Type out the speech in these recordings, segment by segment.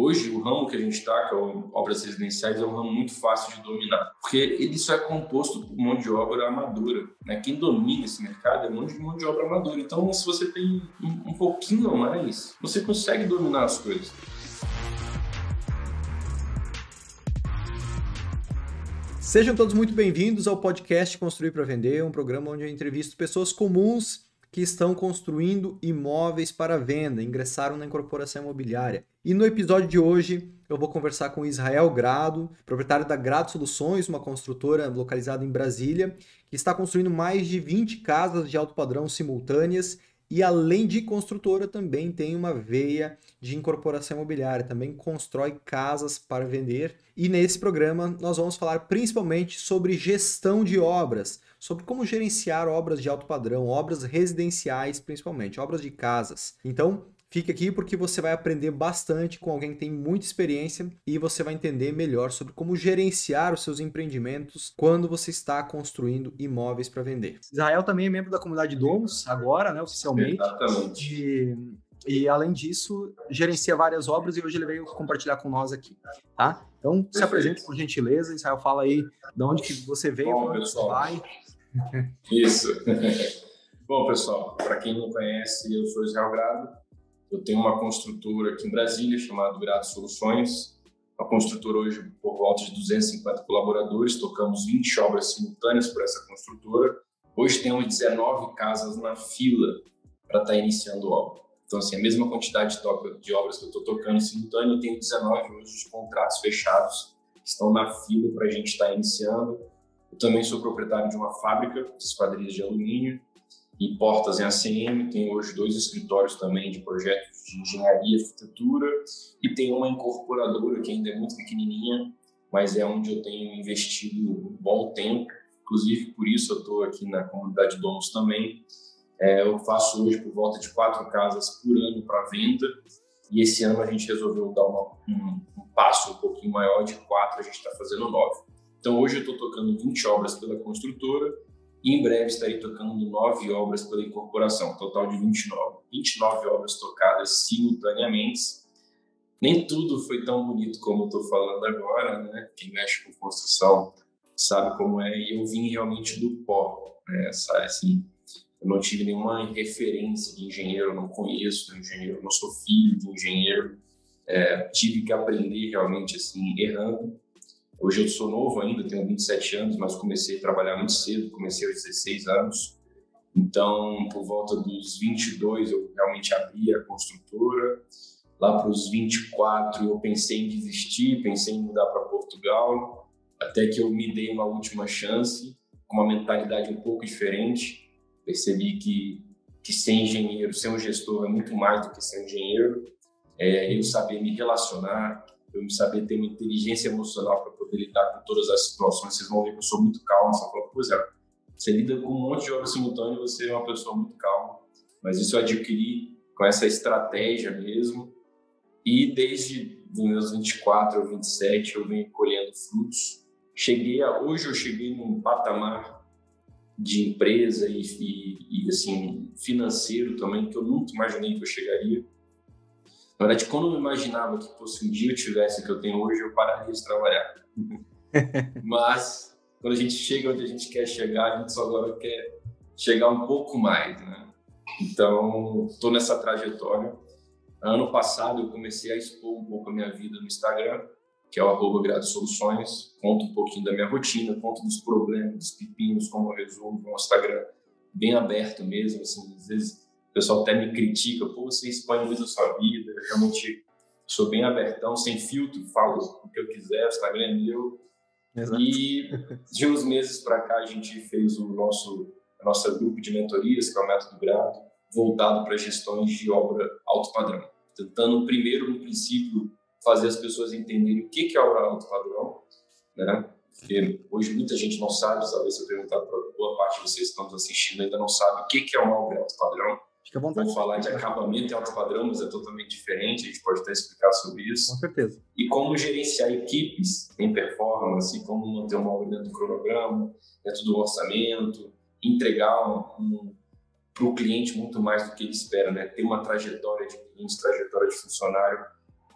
Hoje, o ramo que a gente está, que é obras residenciais, é um ramo muito fácil de dominar, porque ele só é composto por mão de obra amadora. Né? Quem domina esse mercado é monte de mão de obra amadora. Então, se você tem um, um pouquinho a mais, você consegue dominar as coisas. Sejam todos muito bem-vindos ao podcast Construir para Vender, um programa onde eu entrevisto pessoas comuns que estão construindo imóveis para venda, ingressaram na incorporação imobiliária. E no episódio de hoje eu vou conversar com Israel Grado, proprietário da Grado Soluções, uma construtora localizada em Brasília, que está construindo mais de 20 casas de alto padrão simultâneas e além de construtora também tem uma veia de incorporação imobiliária, também constrói casas para vender. E nesse programa nós vamos falar principalmente sobre gestão de obras, sobre como gerenciar obras de alto padrão, obras residenciais principalmente, obras de casas. Então, Fique aqui porque você vai aprender bastante com alguém que tem muita experiência e você vai entender melhor sobre como gerenciar os seus empreendimentos quando você está construindo imóveis para vender. Israel também é membro da comunidade Domus, agora, né, oficialmente. Exatamente. E, e além disso, gerencia várias obras e hoje ele veio compartilhar com nós aqui, tá? Então, Perfeito. se apresente por gentileza, Israel, fala aí de onde que você veio, Bom, pessoal. vai. Isso. Bom, pessoal, para quem não conhece, eu sou Israel Grado, eu tenho uma construtora aqui em Brasília chamada Grado Soluções. A construtora hoje por volta de 250 colaboradores, tocamos 20 obras simultâneas por essa construtora. Hoje temos 19 casas na fila para estar tá iniciando obra. Então, assim, a mesma quantidade de, de obras que eu estou tocando simultâneo, eu tenho 19 hoje de contratos fechados que estão na fila para a gente estar tá iniciando. Eu também sou proprietário de uma fábrica de esquadrias de alumínio e portas em ACM, tem hoje dois escritórios também de projetos de engenharia e arquitetura, e tem uma incorporadora que ainda é muito pequenininha, mas é onde eu tenho investido um bom tempo, inclusive por isso eu estou aqui na comunidade Donos também. É, eu faço hoje por volta de quatro casas por ano para venda, e esse ano a gente resolveu dar uma, um, um, passo um pouquinho maior, de quatro a gente está fazendo nove. Então hoje eu estou tocando 20 obras pela construtora, e em breve estarei tocando nove obras pela incorporação, total de 29. 29 obras tocadas simultaneamente. Nem tudo foi tão bonito como eu estou falando agora, né? Quem mexe com construção sabe como é, e eu vim realmente do pó, né? Essa, assim, eu não tive nenhuma referência de engenheiro, não conheço de engenheiro, não sou filho de engenheiro, é, tive que aprender realmente assim, errando, Hoje eu sou novo ainda, tenho 27 anos, mas comecei a trabalhar muito cedo, comecei aos 16 anos. Então, por volta dos 22, eu realmente abri a construtora. Lá para os 24, eu pensei em desistir, pensei em mudar para Portugal, até que eu me dei uma última chance, com uma mentalidade um pouco diferente. Percebi que, que ser engenheiro, ser um gestor é muito mais do que ser engenheiro. É, eu saber me relacionar, eu saber ter uma inteligência emocional para poder lidar com todas as situações. Vocês vão ver que eu sou muito calmo. Você fala, pois é, você lida com um monte de simultâneas e você é uma pessoa muito calma. Mas isso eu adquiri com essa estratégia mesmo. E desde os meus 24 ou 27 eu venho colhendo frutos. Cheguei a, hoje eu cheguei num patamar de empresa e, e, e assim financeiro também que eu nunca imaginei que eu chegaria na verdade, quando eu imaginava que fosse um dia eu tivesse o que eu tenho hoje, eu pararia de trabalhar. Mas, quando a gente chega onde a gente quer chegar, a gente só agora quer chegar um pouco mais, né? Então, estou nessa trajetória. Ano passado, eu comecei a expor um pouco a minha vida no Instagram, que é o Soluções. Conto um pouquinho da minha rotina, conto dos problemas, dos pepinos, como eu resolvo no Instagram, bem aberto mesmo. Assim, às vezes o pessoal até me critica, pô, você expõe muito a sua vida, eu realmente sou bem abertão, sem filtro, falo o que eu quiser, o Instagram é meu. Exato. E de uns meses para cá a gente fez o nosso a nossa grupo de mentorias, que é o Método Grado, voltado para gestões de obra alto padrão, tentando primeiro no princípio fazer as pessoas entenderem o que é obra alto padrão, né? Porque hoje muita gente não sabe, talvez se eu perguntar para boa parte de vocês que estão nos assistindo ainda não sabe o que é uma obra alto padrão. Fica à vontade. Vou falar de acabamento e alto padrão, mas é totalmente diferente, a gente pode até explicar sobre isso. Com certeza. E como gerenciar equipes em performance, como manter uma dentro do cronograma, dentro do orçamento, entregar um, um para o cliente muito mais do que ele espera, né? Ter uma trajetória de cliente, trajetória de funcionário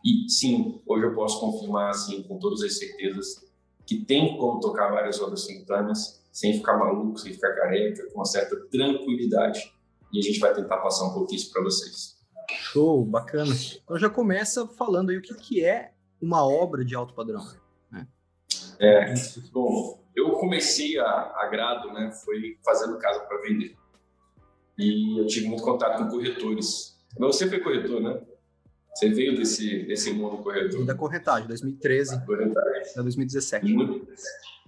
E sim, hoje eu posso confirmar assim com todas as certezas que tem como tocar várias obras simultâneas sem ficar maluco, sem ficar careca, com uma certa tranquilidade. E a gente vai tentar passar um pouquinho isso para vocês. Show, bacana. Então já começa falando aí o que, que é uma obra de alto padrão. Né? É, bom, eu comecei a, a grado, né, foi fazendo casa para vender. E eu tive muito contato com corretores. Mas você foi corretor, né? Você veio desse, desse mundo corretor. Da corretagem, 2013. Da corretagem. Da 2017. Muito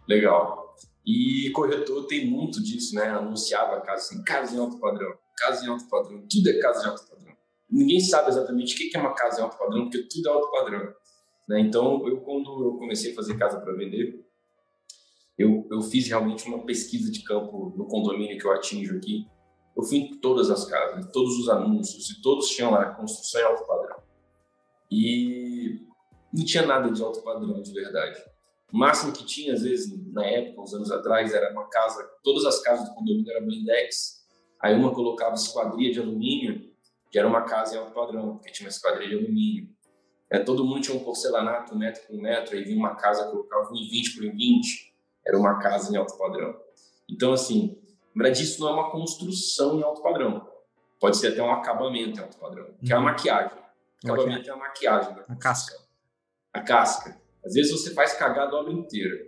legal. E corretor tem muito disso, né? Anunciava casa assim, casa em alto padrão, casa em alto padrão, tudo é casa em alto padrão. Ninguém sabe exatamente o que é uma casa em alto padrão, porque tudo é alto padrão. Né? Então, eu quando eu comecei a fazer casa para vender, eu, eu fiz realmente uma pesquisa de campo no condomínio que eu atinjo aqui. Eu fui em todas as casas, todos os anúncios, e todos tinham lá construção em alto padrão. E não tinha nada de alto padrão, de verdade. O máximo que tinha, às vezes, na época, uns anos atrás, era uma casa, todas as casas do condomínio eram blindex, aí uma colocava esquadria de alumínio, que era uma casa em alto padrão, porque tinha uma esquadria de alumínio. É, todo mundo tinha um porcelanato, um metro por um metro, aí vinha uma casa, colocava 1,20 por 20, era uma casa em alto padrão. Então, assim, lembra disso não é uma construção em alto padrão. Pode ser até um acabamento em alto padrão, que é a uhum. maquiagem. Acabamento é a maquiagem. A casca. A casca. Às vezes você faz cagada a obra inteira.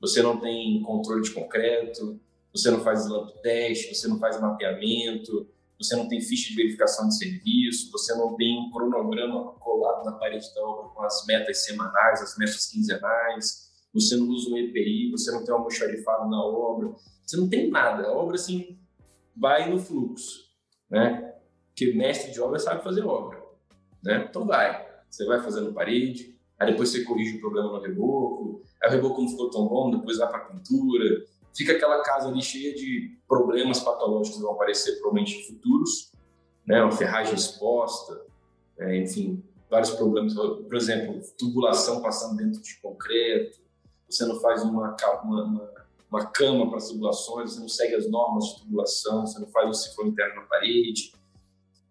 Você não tem controle de concreto, você não faz lamp teste, você não faz mapeamento, você não tem ficha de verificação de serviço, você não tem um cronograma colado na parede da obra com as metas semanais, as metas quinzenais, você não usa um EPI, você não tem um almoxarifado na obra, você não tem nada. A obra, assim, vai no fluxo, né? Porque mestre de obra sabe fazer obra, né? Então vai. Você vai fazendo parede, aí depois você corrige o problema no reboco, aí o reboco não ficou tão bom, depois vai para pintura, fica aquela casa ali cheia de problemas patológicos que vão aparecer provavelmente futuros, né? Uma ferragem exposta, é, enfim, vários problemas, por exemplo, tubulação passando dentro de concreto, você não faz uma, uma, uma, uma cama para tubulações, você não segue as normas de tubulação, você não faz um cifrão interno na parede,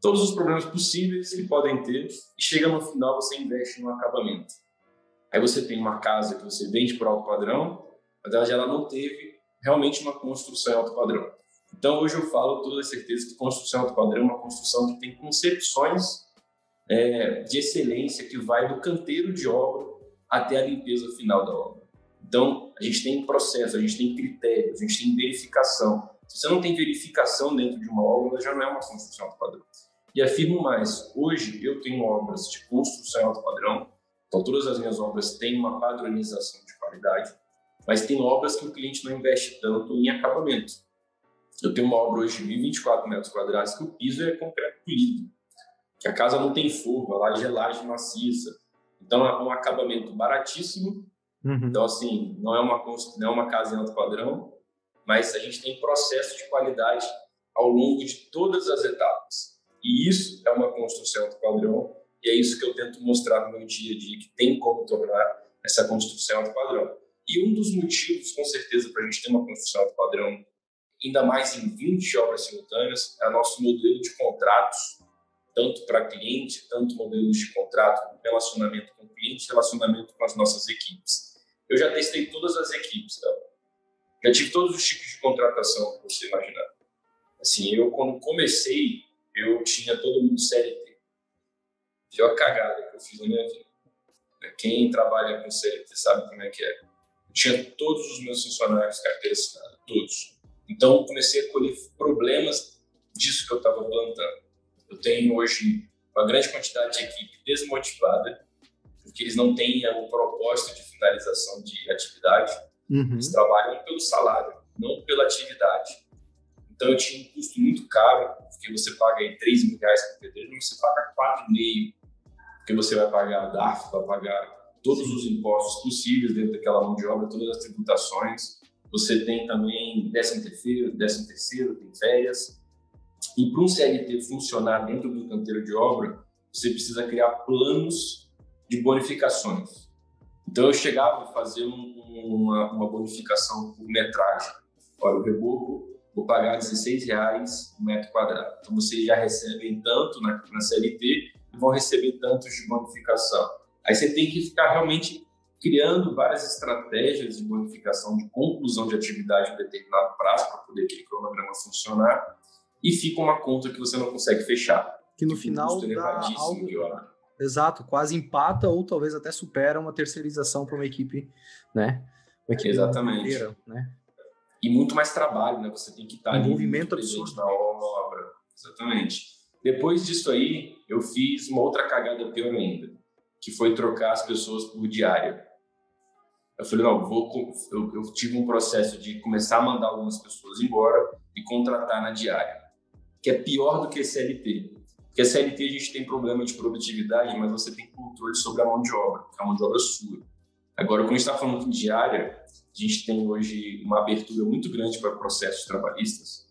todos os problemas possíveis que podem ter e chega no final você investe no acabamento. Aí você tem uma casa que você vende por alto padrão, mas ela não teve realmente uma construção em alto padrão. Então hoje eu falo toda certeza que construção em alto padrão é uma construção que tem concepções é, de excelência que vai do canteiro de obra até a limpeza final da obra. Então a gente tem processo, a gente tem critérios, a gente tem verificação. Se você não tem verificação dentro de uma obra, já não é uma construção alto padrão. E afirmo mais, hoje eu tenho obras de construção alto padrão, então todas as minhas obras têm uma padronização de qualidade, mas tem obras que o cliente não investe tanto em acabamento. Eu tenho uma obra hoje de 1.024 metros quadrados que o piso é concreto polido, que a casa não tem forro, a laje é maciça. Então é um acabamento baratíssimo. Uhum. Então assim, não é uma não é uma casa em alto padrão, mas a gente tem processo de qualidade ao longo de todas as etapas. E isso é uma construção alto padrão, e é isso que eu tento mostrar no meu dia a dia, que tem como tornar essa construção alto padrão. E um dos motivos, com certeza, para a gente ter uma construção alto padrão, ainda mais em 20 obras simultâneas, é o nosso modelo de contratos, tanto para cliente, tanto modelos de contrato, relacionamento com o cliente, relacionamento com as nossas equipes. Eu já testei todas as equipes, tá? já tive todos os tipos de contratação que você imaginar. Assim, eu quando comecei eu tinha todo mundo CLT. Pior cagada que eu fiz na minha vida. Quem trabalha com CLT sabe como é que é. Eu tinha todos os meus funcionários carteira assinada, todos. Então, eu comecei a colher problemas disso que eu estava plantando. Eu tenho hoje uma grande quantidade de equipe desmotivada, porque eles não têm o propósito de finalização de atividade. Uhum. Eles trabalham pelo salário, não pela atividade. Então eu tinha um custo muito caro, porque você paga aí 3 mil reais por pedreiro, mas você paga 4,5, porque você vai pagar DARF, vai pagar todos os impostos possíveis dentro daquela mão de obra, todas as tributações. Você tem também 13 terceiro, 13 terceiro, tem férias. E para um CLT funcionar dentro do canteiro de obra, você precisa criar planos de bonificações. Então eu chegava a fazer um, uma, uma bonificação por metragem. Olha, o reboco vou pagar 16 reais o metro quadrado. Então vocês já recebem tanto na, na CLT vão receber tantos de bonificação. Aí você tem que ficar realmente criando várias estratégias de bonificação, de conclusão de atividade em determinado prazo para poder aquele cronograma funcionar e fica uma conta que você não consegue fechar. Que no final dá algo... Exato, quase empata ou talvez até supera uma terceirização para uma equipe, né? Uma equipe Exatamente. Inteira, né? E muito mais trabalho, né? Você tem que estar envolvimento absurdo na obra. Exatamente. Depois disso aí, eu fiz uma outra cagada pior ainda, que foi trocar as pessoas por diária. Eu falei, não, vou, eu, eu tive um processo de começar a mandar algumas pessoas embora e contratar na diária, que é pior do que CLT. Porque CLT a gente tem problema de produtividade, mas você tem controle sobre a mão de obra, que é a mão de obra sua. Agora, quando a gente está falando de diária, a gente tem hoje uma abertura muito grande para processos trabalhistas.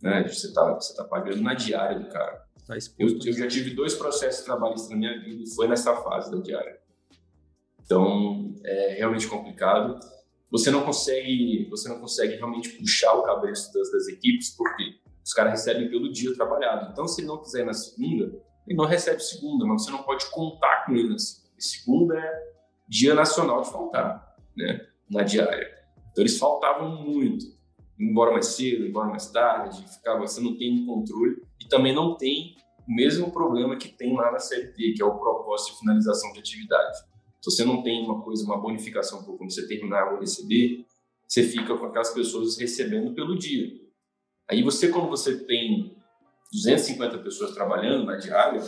Né? Você está você tá pagando na diária do cara. Tá eu, eu já tive dois processos trabalhistas na minha vida e foi nessa fase da diária. Então, é realmente complicado. Você não consegue, você não consegue realmente puxar o cabeço das, das equipes, porque os caras recebem pelo dia trabalhado. Então, se ele não quiser ir na segunda, ele não recebe segunda, mas você não pode contar com ele na segunda. segunda é dia nacional de faltar, né? Na diária. Então, eles faltavam muito. Embora mais cedo, embora mais tarde, ficava, você não tem controle e também não tem o mesmo problema que tem lá na CLT, que é o propósito de finalização de atividade. Se você não tem uma coisa, uma bonificação por quando você terminar ou receber, você fica com aquelas pessoas recebendo pelo dia. Aí você, quando você tem 250 pessoas trabalhando na diária,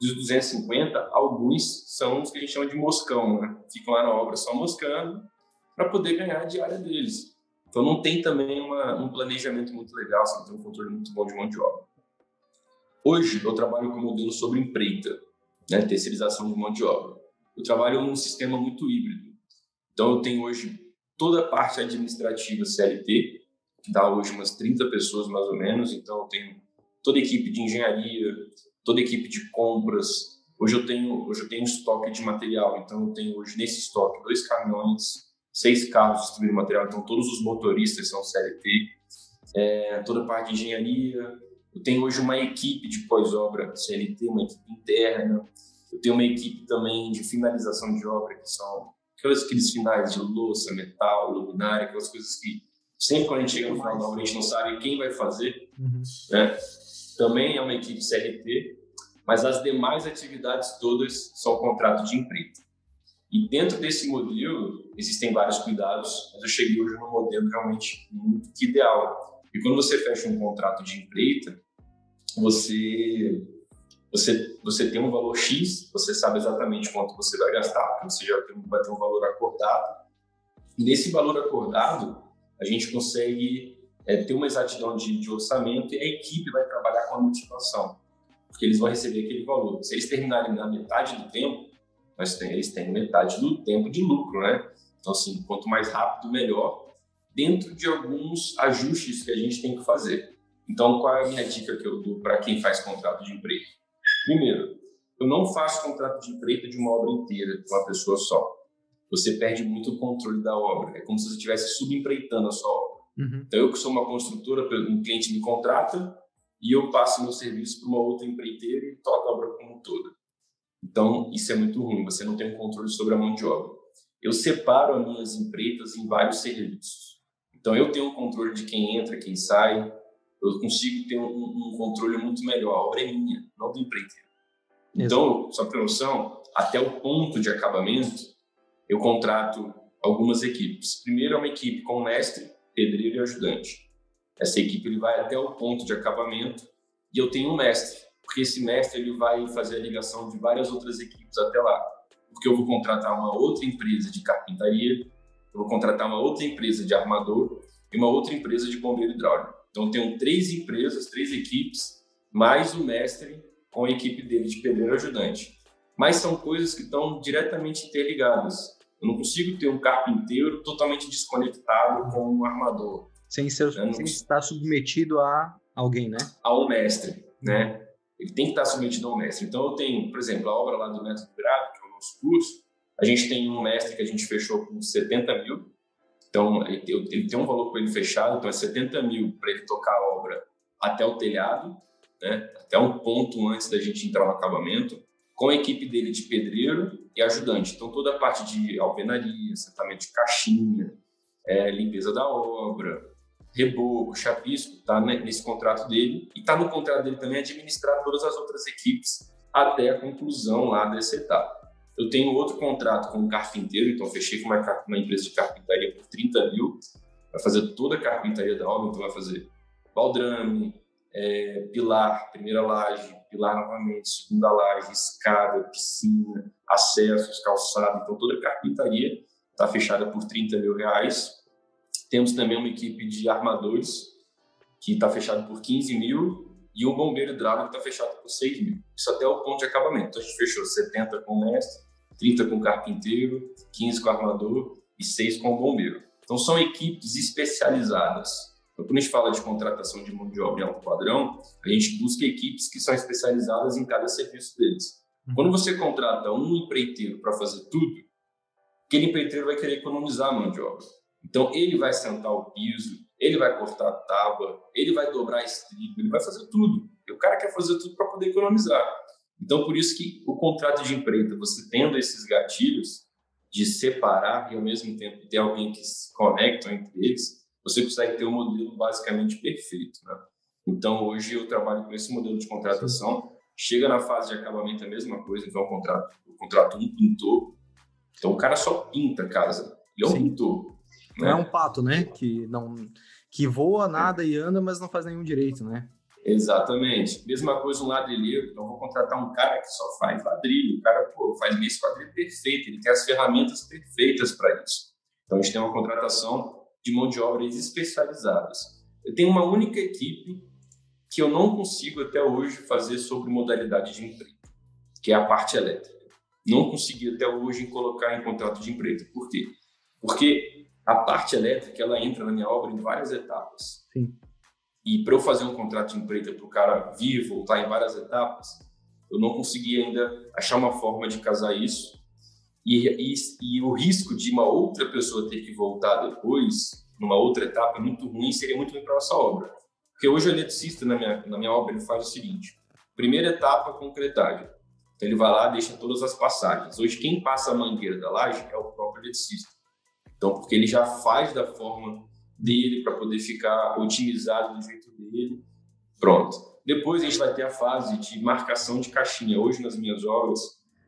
dos 250, alguns são os que a gente chama de moscão, né? Ficam lá na obra só moscando para poder ganhar a diária deles. Então não tem também uma, um planejamento muito legal, você não tem um controle muito bom de mão de obra. Hoje eu trabalho com modelo sobre empreita, né? terceirização de mão de obra. Eu trabalho num sistema muito híbrido. Então eu tenho hoje toda a parte administrativa CLT, que dá hoje umas 30 pessoas mais ou menos, então eu tenho toda a equipe de engenharia, toda a equipe de compras. Hoje eu tenho, hoje eu tenho estoque de material, então eu tenho hoje nesse estoque dois caminhões, seis carros distribuindo material, então todos os motoristas são CLT, é, toda a parte de engenharia. Eu tenho hoje uma equipe de pós-obra CLT, uma equipe interna. Eu tenho uma equipe também de finalização de obra, que são aqueles, aqueles finais de louça, metal, luminária, aquelas coisas que sempre quando a gente chega no final da obra a gente não sabe quem vai fazer. Uhum. Né? Também é uma equipe CLT, mas as demais atividades todas são contrato de emprego. E dentro desse modelo existem vários cuidados, mas eu cheguei hoje num modelo realmente muito ideal. E quando você fecha um contrato de empreita, você você você tem um valor X, você sabe exatamente quanto você vai gastar, porque você já tem, vai ter um valor acordado. Nesse valor acordado, a gente consegue é, ter uma exatidão de, de orçamento e a equipe vai trabalhar com a motivação, porque eles vão receber aquele valor. Se eles terminarem na metade do tempo, mas tem, eles têm metade do tempo de lucro, né? Então, assim, quanto mais rápido, melhor, dentro de alguns ajustes que a gente tem que fazer. Então, qual é a minha dica que eu dou para quem faz contrato de emprego? Primeiro, eu não faço contrato de emprego de uma obra inteira com uma pessoa só. Você perde muito o controle da obra. É como se você estivesse subempreitando a sua obra. Uhum. Então, eu que sou uma construtora, um cliente me contrata e eu passo meu serviço para uma outra empreiteira e toco a obra como toda. Então, isso é muito ruim, você não tem um controle sobre a mão de obra. Eu separo as minhas empreitas em vários serviços. Então, eu tenho um controle de quem entra, quem sai, eu consigo ter um, um controle muito melhor. A obra é minha, não do empreiteiro. Então, só para noção, até o ponto de acabamento, eu contrato algumas equipes. Primeiro é uma equipe com mestre, pedreiro e ajudante. Essa equipe ele vai até o ponto de acabamento e eu tenho um mestre porque esse mestre ele vai fazer a ligação de várias outras equipes até lá. Porque eu vou contratar uma outra empresa de carpintaria, eu vou contratar uma outra empresa de armador e uma outra empresa de bombeiro hidráulico. Então, tenho três empresas, três equipes, mais o mestre com a equipe dele de pedreiro ajudante. Mas são coisas que estão diretamente interligadas. Eu não consigo ter um carpinteiro totalmente desconectado com um armador. Sem, ser, sem estar submetido a alguém, né? A um mestre, né? ele tem que estar submetido ao mestre. Então, eu tenho, por exemplo, a obra lá do Método Grado, que é o nosso curso, a gente tem um mestre que a gente fechou com 70 mil, então ele, tem um valor com ele fechado, então é 70 mil para ele tocar a obra até o telhado, né, até um ponto antes da gente entrar no acabamento, com a equipe dele de pedreiro e ajudante. Então, toda a parte de alvenaria, assentamento de caixinha, é, limpeza da obra, reboco, chapisco, está nesse contrato dele. E está no contrato dele também administrar todas as outras equipes até a conclusão lá dessa etapa. Eu tenho outro contrato com um carpinteiro, então fechei com uma, uma empresa de carpintaria por 30 mil, vai fazer toda a carpintaria da obra, então vai fazer baldrame, é, pilar, primeira laje, pilar novamente, segunda laje, escada, piscina, acessos, calçado, então toda a carpintaria está fechada por 30 mil reais. Temos também uma equipe de armadores que está fechada por 15 mil e um bombeiro hidráulico está fechado por 6 mil. Isso até o ponto de acabamento. Então a gente fechou 70 com o mestre, 30 com carpinteiro, 15 com armador e 6 com bombeiro. Então são equipes especializadas então, quando a gente fala de contratação de mão de obra em alto padrão, a gente busca equipes que são especializadas em cada serviço deles. Uhum. Quando você contrata um empreiteiro para fazer tudo, aquele empreiteiro vai querer economizar a mão de obra. Então, ele vai sentar o piso, ele vai cortar a tábua, ele vai dobrar a estribo, ele vai fazer tudo. E o cara quer fazer tudo para poder economizar. Então, por isso que o contrato de empreita, você tendo esses gatilhos de separar e, ao mesmo tempo, ter alguém que se conecta entre eles, você consegue ter um modelo basicamente perfeito. Né? Então, hoje eu trabalho com esse modelo de contratação. Chega na fase de acabamento é a mesma coisa, então o contrato, o contrato um pintor. Então, o cara só pinta a casa. Ele é um Sim. pintor. Né? Não é um pato, né? Que, não, que voa, nada e anda, mas não faz nenhum direito, né? Exatamente. Mesma coisa um ladrilheiro. Então, vou contratar um cara que só faz ladrilho. O cara pô, faz esse quadrilho perfeito. Ele tem as ferramentas perfeitas para isso. Então, a gente tem uma contratação de mão de obra especializadas. Eu tenho uma única equipe que eu não consigo até hoje fazer sobre modalidade de emprego, que é a parte elétrica. Não consegui até hoje colocar em contrato de emprego. Por quê? Porque a parte elétrica ela entra na minha obra em várias etapas. Sim. E para eu fazer um contrato de emprego para o cara vir voltar em várias etapas, eu não consegui ainda achar uma forma de casar isso e, e, e, o risco de uma outra pessoa ter que voltar depois, numa outra etapa, é muito ruim, seria muito ruim para nossa obra. Porque hoje o eletricista, na minha, na minha obra, ele faz o seguinte: primeira etapa, concretagem. Então ele vai lá, deixa todas as passagens. Hoje, quem passa a mangueira da laje é o próprio eletricista. Então, porque ele já faz da forma dele para poder ficar otimizado do jeito dele. Pronto. Depois a gente vai ter a fase de marcação de caixinha. Hoje, nas minhas obras,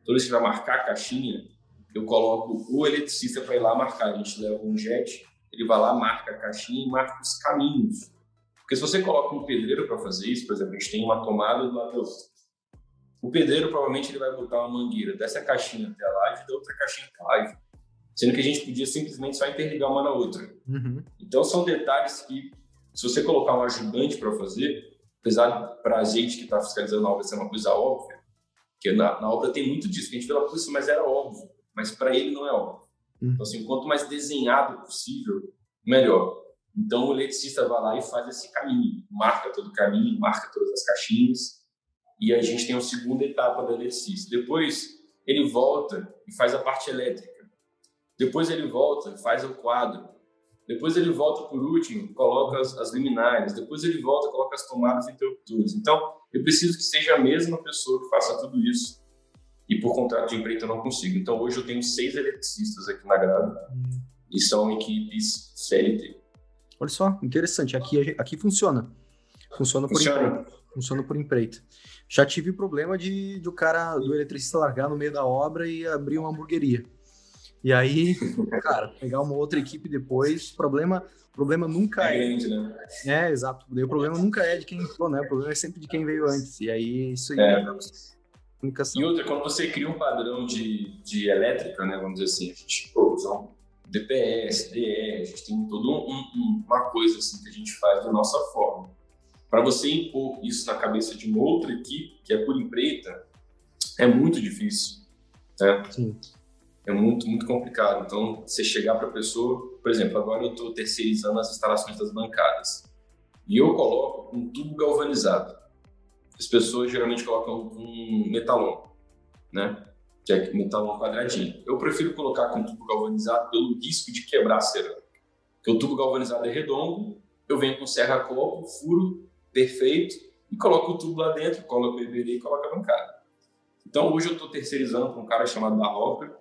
toda vez que vai marcar a caixinha, eu coloco o eletricista para ir lá marcar. A gente leva um jet, ele vai lá, marca a caixinha e marca os caminhos. Porque se você coloca um pedreiro para fazer isso, por exemplo, a gente tem uma tomada do lado da. O pedreiro provavelmente ele vai botar uma mangueira dessa caixinha até a e da outra caixinha até a. Sendo que a gente podia simplesmente só interligar uma na outra. Uhum. Então são detalhes que, se você colocar um ajudante para fazer, apesar para a gente que está fiscalizando a obra ser uma coisa óbvia, porque na, na obra tem muito disso, que a gente fala, isso, mas era óbvio mas para ele não é óbvio. Hum. Então, assim, quanto mais desenhado possível, melhor. Então, o eletricista vai lá e faz esse caminho, marca todo o caminho, marca todas as caixinhas, e a gente tem a segunda etapa do eletricista. Depois, ele volta e faz a parte elétrica. Depois, ele volta faz o quadro. Depois, ele volta, por último, coloca as, as luminárias. Depois, ele volta coloca as tomadas e interruptores. Então, eu preciso que seja a mesma pessoa que faça tudo isso e por contrato de empreito eu não consigo. Então hoje eu tenho seis eletricistas aqui na grada hum. e são equipes CLT. Olha só, interessante. Aqui, aqui funciona. Funciona por funciona. empreito. Funciona por empreito. Já tive o problema de, de o cara, do eletricista largar no meio da obra e abrir uma hamburgueria. E aí, cara, pegar uma outra equipe depois, problema, problema nunca é. É, grande, né? é exato. o problema nunca é de quem entrou, né? O problema é sempre de quem veio antes. E aí, isso aí é. Comunicação. E outra, quando você cria um padrão de, de elétrica, né, vamos dizer assim, a gente pô, usa um DPS, DE, a gente tem toda um, um, uma coisa assim que a gente faz da nossa forma. Para você impor isso na cabeça de uma outra equipe, que é por empreita, é muito difícil. Né? Sim. É muito, muito complicado. Então, você chegar para a pessoa, por exemplo, agora eu estou terceirizando as instalações das bancadas. E eu coloco um tubo galvanizado as pessoas geralmente colocam um metalon, né? Que é metalon quadradinho. Eu prefiro colocar com tubo galvanizado pelo risco de quebrar a cerâmica. Porque o tubo galvanizado é redondo, eu venho com serra-copo, furo perfeito, e coloca o tubo lá dentro, coloca o EBD e coloca a bancada. Então, hoje eu estou terceirizando para um cara chamado Barroca,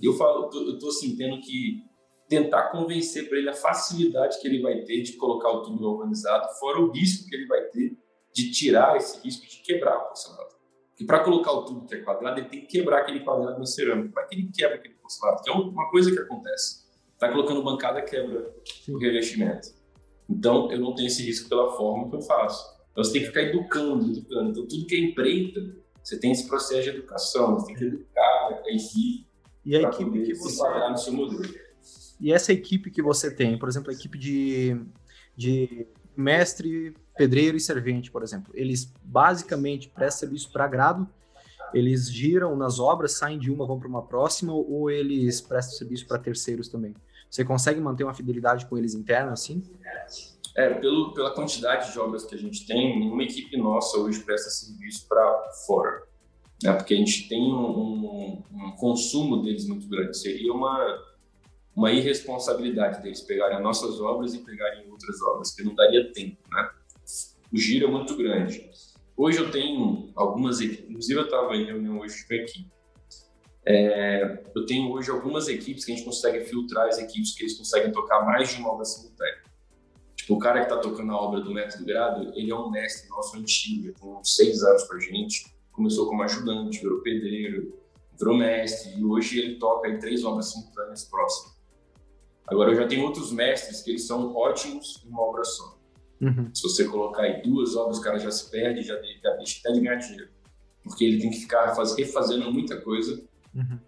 e eu falo, eu estou assim, tendo que tentar convencer para ele a facilidade que ele vai ter de colocar o tubo organizado, fora o risco que ele vai ter de tirar esse risco de quebrar o porcelanato. Porque para colocar o tubo que é quadrado, ele tem que quebrar aquele quadrado na cerâmica. Para que ele quebra aquele porcelanato? Que é uma coisa que acontece. Está colocando bancada, quebra o revestimento. Então, eu não tenho esse risco pela forma que eu faço. Então, você tem que ficar educando, educando. Então, tudo que é empreita, você tem esse processo de educação. Você tem que educar a equipe. E a equipe que você. E essa equipe que você tem, por exemplo, a equipe de, de mestre, pedreiro e servente, por exemplo, eles basicamente prestam serviço para agrado, eles giram nas obras, saem de uma, vão para uma próxima, ou eles prestam serviço para terceiros também? Você consegue manter uma fidelidade com eles interna assim? É, pelo, pela quantidade de obras que a gente tem, nenhuma equipe nossa hoje presta serviço para fora. Né? Porque a gente tem um, um, um, consumo deles muito grande. Seria uma, uma irresponsabilidade deles pegarem as nossas obras e pegarem outras obras, que não daria tempo. Né? O giro é muito grande. Hoje eu tenho algumas equipes, inclusive eu estava em reunião hoje com a equipe. É, eu tenho hoje algumas equipes que a gente consegue filtrar as equipes que eles conseguem tocar mais de uma obra simultânea. Tipo, o cara que está tocando a obra do método grado, ele é um mestre nosso antigo, tem uns seis anos com a gente. Começou como ajudante, virou pedreiro, virou mestre, e hoje ele toca em três obras simultâneas próximas. Agora, eu já tenho outros mestres que eles são ótimos em uma obra só. Uhum. Se você colocar aí duas obras, o cara já se perde, já, já deixa até de ganhar dinheiro. Porque ele tem que ficar faz, refazendo muita coisa Uhum.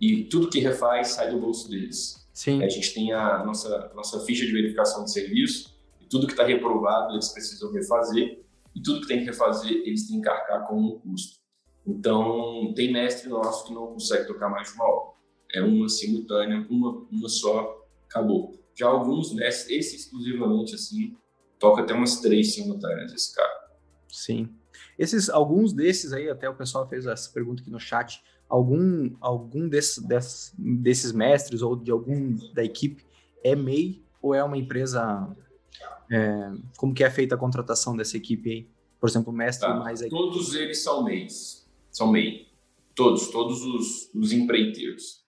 E tudo que refaz sai do bolso deles. Sim. A gente tem a nossa, nossa ficha de verificação de serviço, e tudo que está reprovado eles precisam refazer, e tudo que tem que refazer eles têm que arcar com um custo. Então, tem mestre nosso que não consegue tocar mais de uma obra. É uma simultânea, uma, uma só, acabou. Já alguns mestres, esse exclusivamente assim, toca até umas três simultâneas esse cara. Sim. Esses, alguns desses aí, até o pessoal fez essa pergunta aqui no chat, algum, algum desses, desses, desses mestres ou de algum da equipe é MEI ou é uma empresa? É, como que é feita a contratação dessa equipe aí? Por exemplo, mestre tá. mais equipe. Todos eles são MEIs. São MEI. Todos, todos os, os empreiteiros.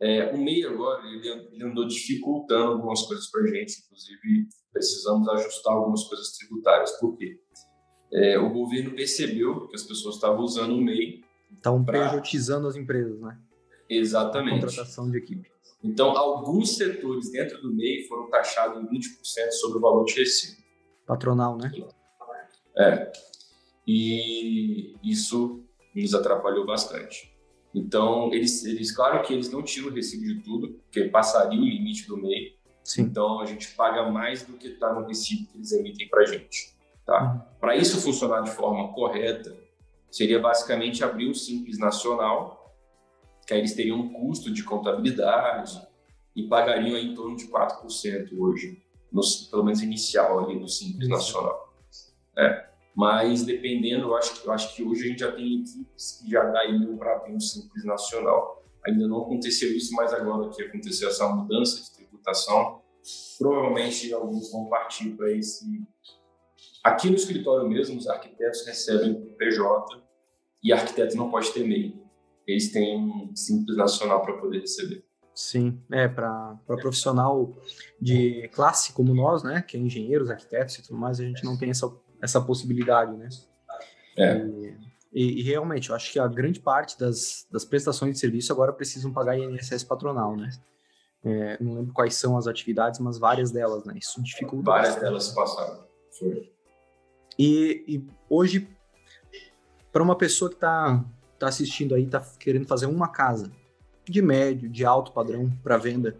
É, o MEI agora, ele, ele andou dificultando algumas coisas para a gente, inclusive precisamos ajustar algumas coisas tributárias. Por quê? É, o governo percebeu que as pessoas estavam usando o MEI Estão pra... pejotizando as empresas, né? Exatamente. A contratação de equipe. Então, alguns setores dentro do MEI foram taxados em 20% sobre o valor de recibo. Patronal, né? É. E isso nos atrapalhou bastante. Então, eles, eles, claro que eles não tiram o recibo de tudo, porque passaria o limite do MEI. Sim. Então, a gente paga mais do que está no recibo que eles emitem para a gente. Tá? Uhum. Para isso funcionar de forma correta, seria basicamente abrir um Simples Nacional, que aí eles teriam um custo de contabilidade e pagariam em torno de 4% hoje, no, pelo menos inicial ali no Simples. Nacional. É. Mas dependendo, eu acho, eu acho que hoje a gente já tem equipes que já dariam para um Simples Nacional. Ainda não aconteceu isso, mas agora que aconteceu essa mudança de tributação, provavelmente alguns vão partir para esse. Aqui no escritório mesmo, os arquitetos recebem PJ e arquiteto não pode ter MEI. Eles têm um simples nacional para poder receber. Sim, é, para profissional de classe como nós, né, que é engenheiros, arquitetos e tudo mais, a gente não tem essa, essa possibilidade, né? É. E, e, realmente, eu acho que a grande parte das, das prestações de serviço agora precisam pagar INSS patronal, né? É, não lembro quais são as atividades, mas várias delas, né? Isso dificulta. Várias bastante. delas passaram. Foi. E, e hoje, para uma pessoa que está tá assistindo aí, está querendo fazer uma casa de médio, de alto padrão para venda,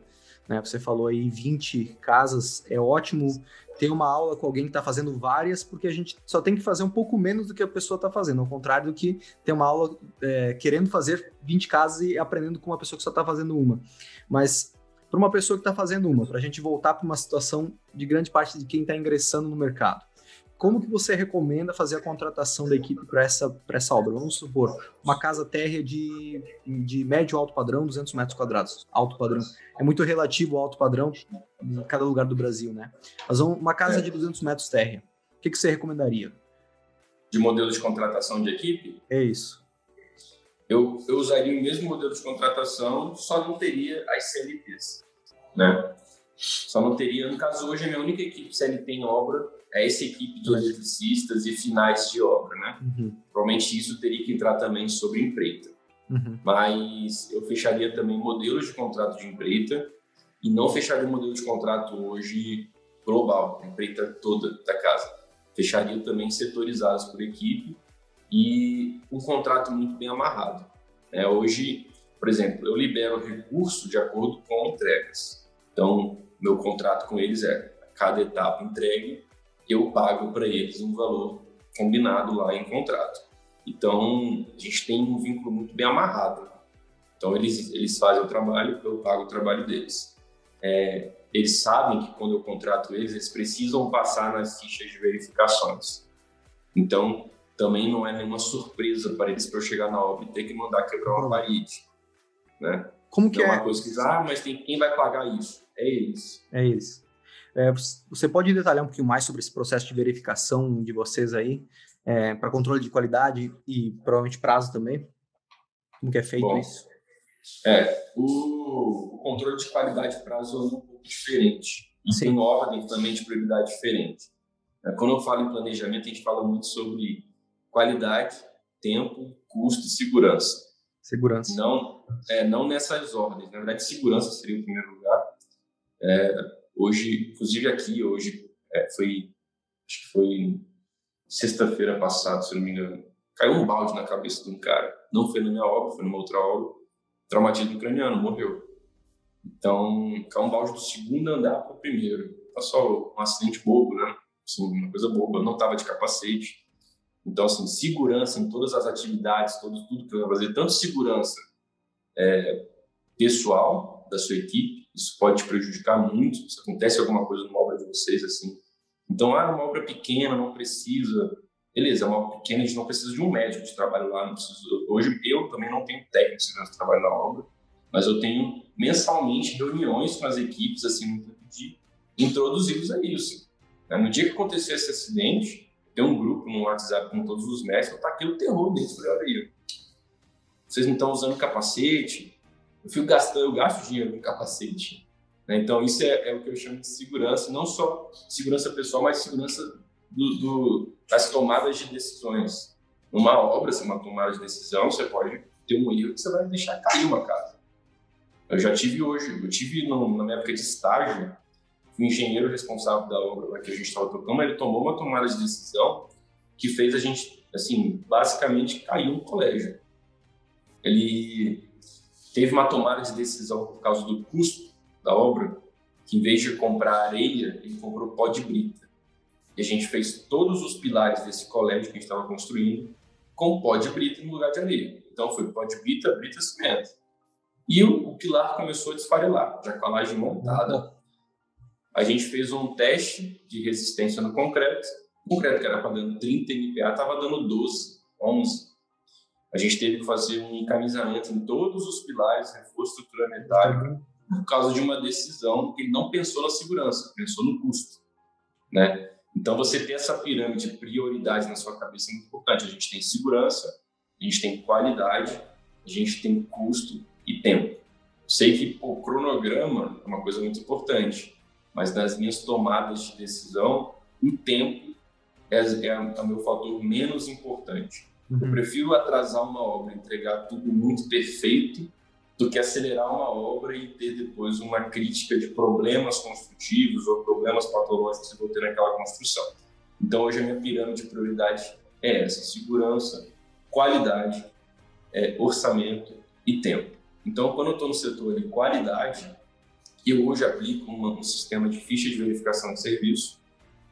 né? Você falou aí 20 casas, é ótimo ter uma aula com alguém que está fazendo várias, porque a gente só tem que fazer um pouco menos do que a pessoa está fazendo, ao contrário do que ter uma aula é, querendo fazer 20 casas e aprendendo com uma pessoa que só está fazendo uma. Mas para uma pessoa que está fazendo uma, para a gente voltar para uma situação de grande parte de quem está ingressando no mercado como que você recomenda fazer a contratação da equipe para essa, essa obra? Vamos supor, uma casa térrea de, de médio alto padrão, 200 metros quadrados, alto padrão. É muito relativo ao alto padrão em cada lugar do Brasil, né? Mas uma casa é. de 200 metros térrea, o que, que você recomendaria? de modelo de contratação de equipe? É isso. Eu, eu usaria o mesmo modelo de contratação, só não teria as CLTs, né? Só não teria, no caso hoje, a minha única equipe CLT em obra é essa equipe de eletricistas e finais de obra, né? Uhum. Provavelmente isso teria que entrar também sobre empreita. Uhum. Mas eu fecharia também modelos de contrato de empreita e não fecharia o modelo de contrato hoje global, a empreita toda da casa. Fecharia também setorizados por equipe e um contrato muito bem amarrado. É, hoje, por exemplo, eu libero recurso de acordo com entregas. Então, meu contrato com eles é cada etapa entregue, eu pago para eles um valor combinado lá em contrato. Então, a gente tem um vínculo muito bem amarrado. Então, eles, eles fazem o trabalho, eu pago o trabalho deles. É, eles sabem que quando eu contrato eles, eles precisam passar nas fichas de verificações. Então, também não é nenhuma surpresa para eles para eu chegar na obra e ter que mandar quebrar uma parede, né? Como que é? uma coisa que ah, mas tem quem vai pagar isso? É eles. É eles. É, você pode detalhar um pouquinho mais sobre esse processo de verificação de vocês aí, é, para controle de qualidade e provavelmente prazo também? Como que é feito Bom, isso? É, o, o, controle de qualidade e prazo é um pouco diferente. E Sim. tem ordem também de prioridade diferente. É, quando eu falo em planejamento, a gente fala muito sobre qualidade, tempo, custo e segurança. Segurança. Não, é, não nessas ordens. Na verdade, segurança seria o primeiro lugar. É, hoje, inclusive aqui, hoje, é, foi, acho que foi sexta-feira passada, se não me engano, caiu um balde na cabeça de um cara. Não foi na minha obra, foi numa outra obra. Traumatismo craniano, morreu. Então, caiu um balde do segundo andar para o primeiro. Tá só um acidente bobo, né? Assim, uma coisa boba. Eu não estava de capacete então, assim, segurança em todas as atividades, todo, tudo que eu vou fazer, tanto segurança é, pessoal da sua equipe, isso pode te prejudicar muito se acontece alguma coisa numa obra de vocês, assim. Então, ah, uma obra pequena, não precisa. Beleza, é uma obra pequena, a gente não precisa de um médico de trabalho lá. Não precisa, hoje, eu também não tenho técnico de trabalho na obra, mas eu tenho mensalmente reuniões com as equipes, assim, de introduzi-los a isso. No dia que aconteceu esse acidente, tem um grupo no WhatsApp com todos os mestres, tá aqui o terror deles. Falei, olha vocês não estão usando capacete, eu fico gastando, eu gasto dinheiro com capacete. Né? Então, isso é, é, o que eu chamo de segurança, não só segurança pessoal, mas segurança do, do, das tomadas de decisões. Numa obra, se é uma tomada de decisão, você pode ter um erro que você vai deixar cair uma casa. Eu já tive hoje, eu tive no, na minha época de estágio, o engenheiro responsável da obra que a gente estava tocando, ele tomou uma tomada de decisão que fez a gente, assim, basicamente cair no colégio. Ele teve uma tomada de decisão por causa do custo da obra, que em vez de comprar areia, ele comprou pó de brita. E a gente fez todos os pilares desse colégio que a gente estava construindo com pó de brita no lugar de areia. Então foi pó de brita, brita, cimento. E o, o pilar começou a desfarelar, já com a laje montada, a gente fez um teste de resistência no concreto. O concreto que era para dando 30 MPa estava dando 12, 11. A gente teve que fazer um encaminhamento em todos os pilares, reforço estrutura metálica, por causa de uma decisão que ele não pensou na segurança, pensou no custo, né? Então, você ter essa pirâmide de prioridade na sua cabeça é muito importante. A gente tem segurança, a gente tem qualidade, a gente tem custo e tempo. sei que o cronograma é uma coisa muito importante mas nas minhas tomadas de decisão, o tempo é, é, é o meu fator menos importante. Uhum. Eu prefiro atrasar uma obra, entregar tudo muito perfeito, do que acelerar uma obra e ter depois uma crítica de problemas construtivos ou problemas patológicos que vou ter naquela construção. Então, hoje a minha pirâmide de prioridade é essa: segurança, qualidade, é, orçamento e tempo. Então, quando eu estou no setor de qualidade, eu hoje aplico uma, um sistema de ficha de verificação de serviço.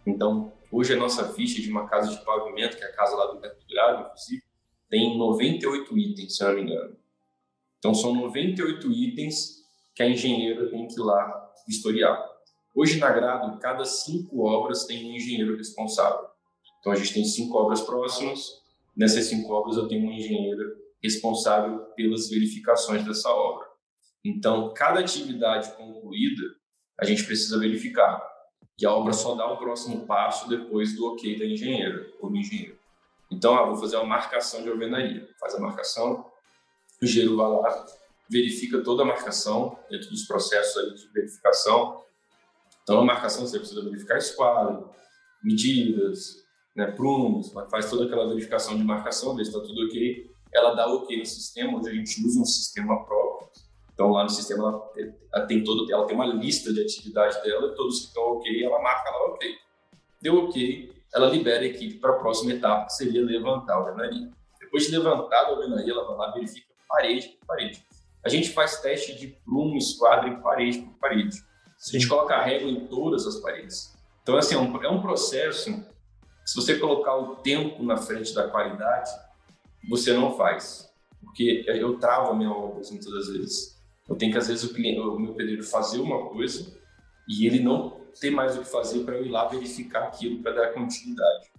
Então, hoje a nossa ficha de uma casa de pavimento, que é a casa lá do Beto Grado, inclusive, tem 98 itens, se eu não me engano. Então, são 98 itens que a engenheira tem que ir lá historiar. Hoje, na Grado, cada cinco obras tem um engenheiro responsável. Então, a gente tem cinco obras próximas. Nessas cinco obras, eu tenho um engenheiro responsável pelas verificações dessa obra. Então, cada atividade concluída, a gente precisa verificar. Que a obra só dá o próximo passo depois do ok da engenheira ou do engenheiro. Então, ah, vou fazer uma marcação de alvenaria. Faz a marcação, o engenheiro vai lá, verifica toda a marcação dentro dos processos de verificação. Então, a marcação você precisa verificar esquadro, medidas, né, prumos, faz toda aquela verificação de marcação, ver se está tudo ok. Ela dá ok no sistema, hoje a gente usa um sistema próprio. Então, lá no sistema, ela, tem, todo, ela tem uma lista de atividade dela, todos que estão ok, ela marca lá ok. Deu ok, ela libera a equipe para a próxima etapa, que seria levantar a alvenaria. Depois de levantar a alvenaria, ela vai lá verifica parede por parede. A gente faz teste de prumo, esquadro em parede por parede. A gente coloca régua em todas as paredes. Então, assim, é um, é um processo se você colocar o tempo na frente da qualidade, você não faz. Porque eu travo a minha obra muitas das vezes. Eu tenho que, às vezes, o, cliente, o meu pedreiro fazer uma coisa e ele não ter mais o que fazer para eu ir lá verificar aquilo para dar continuidade.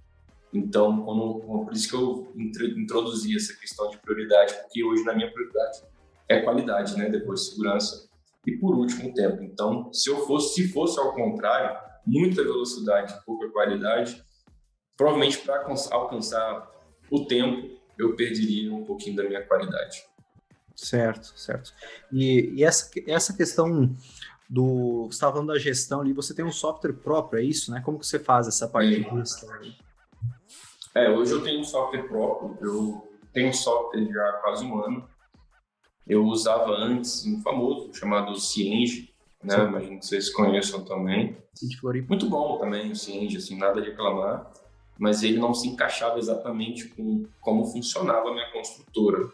Então, quando, por isso que eu introduzi essa questão de prioridade, porque hoje na minha prioridade é qualidade, né? Depois segurança e por último tempo. Então, se eu fosse, se fosse ao contrário, muita velocidade, pouca qualidade, provavelmente para alcançar o tempo eu perderia um pouquinho da minha qualidade. Certo, certo. E, e essa, essa questão do. Você estava falando da gestão ali, você tem um software próprio, é isso, né? Como que você faz essa parte de gestão? É, hoje eu tenho um software próprio, eu tenho um software já há quase um ano. Eu usava antes um famoso chamado Cienge, né? Sim. Imagino que vocês conheçam também. Muito bom também o Cienge, assim, nada de reclamar. Mas ele não se encaixava exatamente com como funcionava a minha construtora.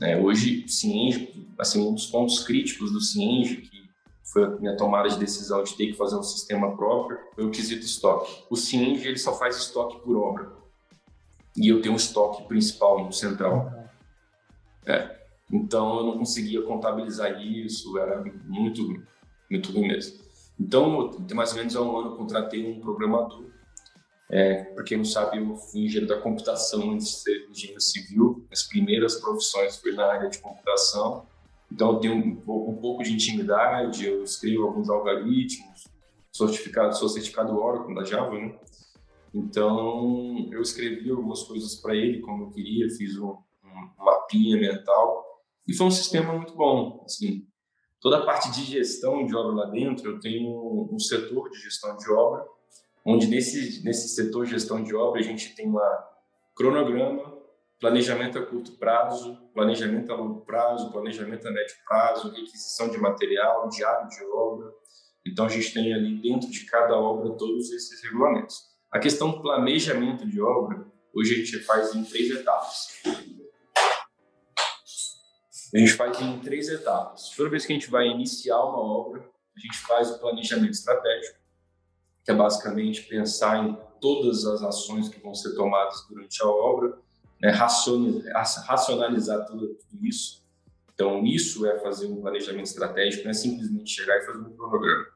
É, hoje, o Cienge, assim, um dos pontos críticos do Cienge, que foi a minha tomada de decisão de ter que fazer um sistema próprio, foi o quesito estoque. O Cienge, ele só faz estoque por obra. E eu tenho um estoque principal no central. É. Então, eu não conseguia contabilizar isso, era muito, muito ruim mesmo. Então, mais ou menos há um ano, eu contratei um programador é, para quem não sabe, eu fui engenheiro da computação antes de ser engenheiro civil. As primeiras profissões foi na área de computação. Então, eu tenho um um pouco de intimidade, eu escrevo alguns algoritmos, certificado, sou certificado Oracle da Java, né? Então, eu escrevi algumas coisas para ele, como eu queria, fiz um, um mapinha mental, e foi um sistema muito bom, assim. Toda a parte de gestão de obra lá dentro, eu tenho um setor de gestão de obra, onde nesse, nesse setor gestão de obra a gente tem lá cronograma, planejamento a curto prazo, planejamento a longo prazo, planejamento a médio prazo, requisição de material, diário de obra. Então a gente tem ali dentro de cada obra todos esses regulamentos. A questão do planejamento de obra, hoje a gente faz em três etapas. A gente faz em três etapas. Toda vez que a gente vai iniciar uma obra, a gente faz o planejamento estratégico que é basicamente pensar em todas as ações que vão ser tomadas durante a obra, né, racionalizar tudo, tudo, isso. Então, isso é fazer um planejamento estratégico, não é simplesmente chegar e fazer um cronograma.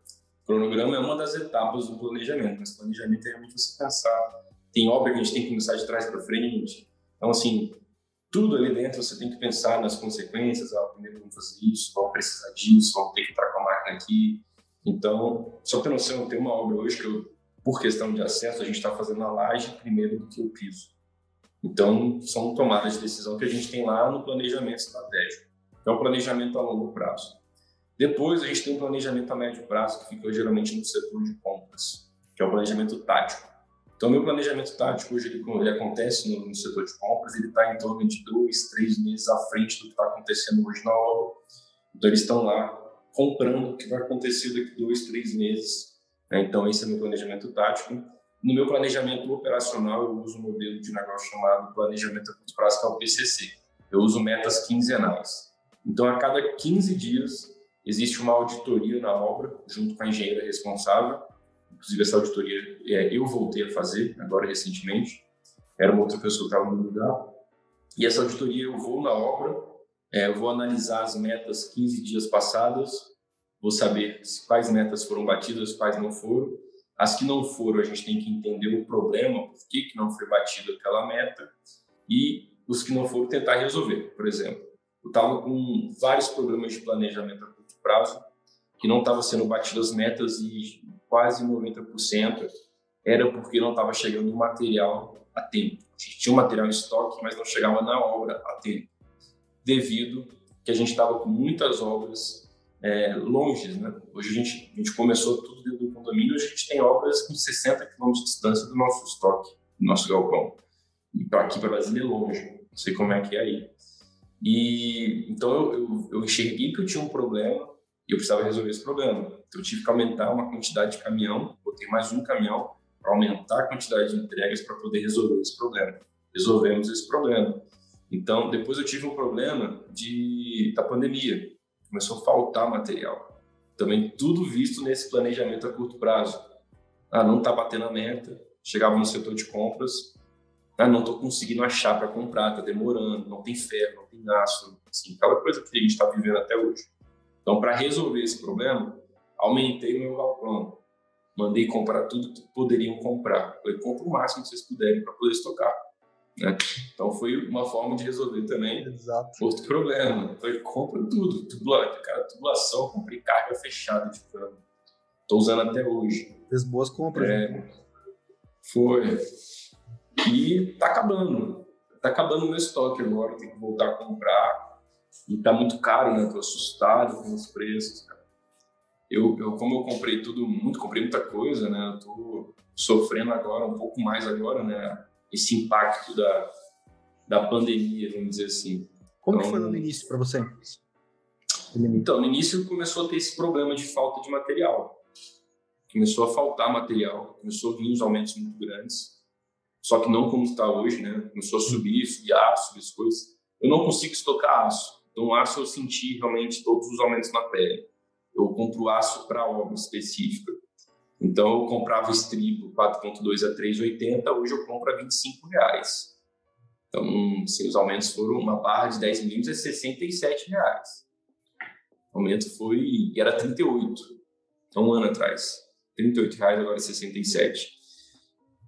O cronograma é uma das etapas do planejamento, mas planejamento é realmente você pensar. Tem obra que a gente tem que começar de trás para frente. Então, assim, tudo ali dentro você tem que pensar nas consequências. Ah, primeiro vamos fazer isso, vamos precisar disso, vamos ter que entrar com a máquina aqui, então, só para noção, tem uma obra hoje que eu, por questão de acesso, a gente está fazendo a laje primeiro do que o piso. Então, são tomadas de decisão que a gente tem lá no planejamento estratégico, que é o planejamento a longo prazo. Depois, a gente tem um planejamento a médio prazo, que fica geralmente no setor de compras, que é o planejamento tático. Então, meu planejamento tático hoje ele, ele acontece no, no, setor de compras, ele está em torno de dois, três meses à frente do que está acontecendo hoje na obra. Então, eles estão lá comprando o que vai acontecer daqui dois, três meses. Né? Então, esse é meu planejamento tático. No meu planejamento operacional, eu uso um modelo de negócio chamado Planejamento a Curto Prazo, que é o PCC. Eu uso metas quinzenais. Então, a cada 15 dias, existe uma auditoria na obra, junto com a engenheira responsável. Inclusive, essa auditoria é, eu voltei a fazer, agora recentemente. Era uma outra pessoa que estava no lugar. E essa auditoria, eu vou na obra, é, eu vou analisar as metas 15 dias passadas, vou saber quais metas foram batidas, quais não foram. As que não foram, a gente tem que entender o problema, por que, que não foi batida aquela meta, e os que não foram, tentar resolver. Por exemplo, eu estava com vários problemas de planejamento a curto prazo, que não estavam sendo batidas metas e quase 90% era porque não estava chegando o material a tempo. A gente tinha um material em estoque, mas não chegava na obra a tempo, devido que a gente estava com muitas obras é, longe. Né? Hoje a gente, a gente começou tudo dentro do condomínio, hoje a gente tem obras com 60 quilômetros de distância do nosso estoque, do nosso galpão. E para aqui para Brasília é longe, não sei como é que é aí. E então eu, eu, eu enxerguei que eu tinha um problema e eu precisava resolver esse problema. Então eu tive que aumentar uma quantidade de caminhão, botei mais um caminhão para aumentar a quantidade de entregas para poder resolver esse problema. Resolvemos esse problema. Então, depois eu tive um problema de, da pandemia. Começou a faltar material. Também tudo visto nesse planejamento a curto prazo. Ah, não está batendo a meta. Chegava no setor de compras. Ah, não estou conseguindo achar para comprar, está demorando, não tem ferro, não tem aço. Assim, aquela coisa que a gente está vivendo até hoje. Então, para resolver esse problema, aumentei meu galpão. Mandei comprar tudo que poderiam comprar. Falei, compra o máximo que vocês puderem para poder estocar. Né? Então foi uma forma de resolver também Exato. outro problema. Foi compra tudo, tubula, cara, tubulação, comprei carga fechada de cano. Estou usando até hoje. Fez boas compras. É, né? Foi. E tá acabando. Tá acabando o meu estoque agora, tem que voltar a comprar. E tá muito caro, né? Tô assustado com os preços, cara. Eu, eu, como eu comprei tudo muito, comprei muita coisa, né? Eu tô sofrendo agora, um pouco mais agora, né? Esse impacto da, da pandemia, vamos dizer assim. Como então, foi no início para você? Então, no início começou a ter esse problema de falta de material. Começou a faltar material, começou a vir uns aumentos muito grandes, só que não como está hoje, né? Começou a subir, subir aço, subir as coisas. Eu não consigo estocar aço. Então, aço eu senti realmente todos os aumentos na pele. Eu compro aço para obra específica. Então eu comprava estribo 4.2 a 3,80, hoje eu compro a 25 reais. Então, assim, os aumentos foram uma barra de 10 milímetros é 67 reais. O aumento foi era 38, então um ano atrás. 38 reais agora é 67.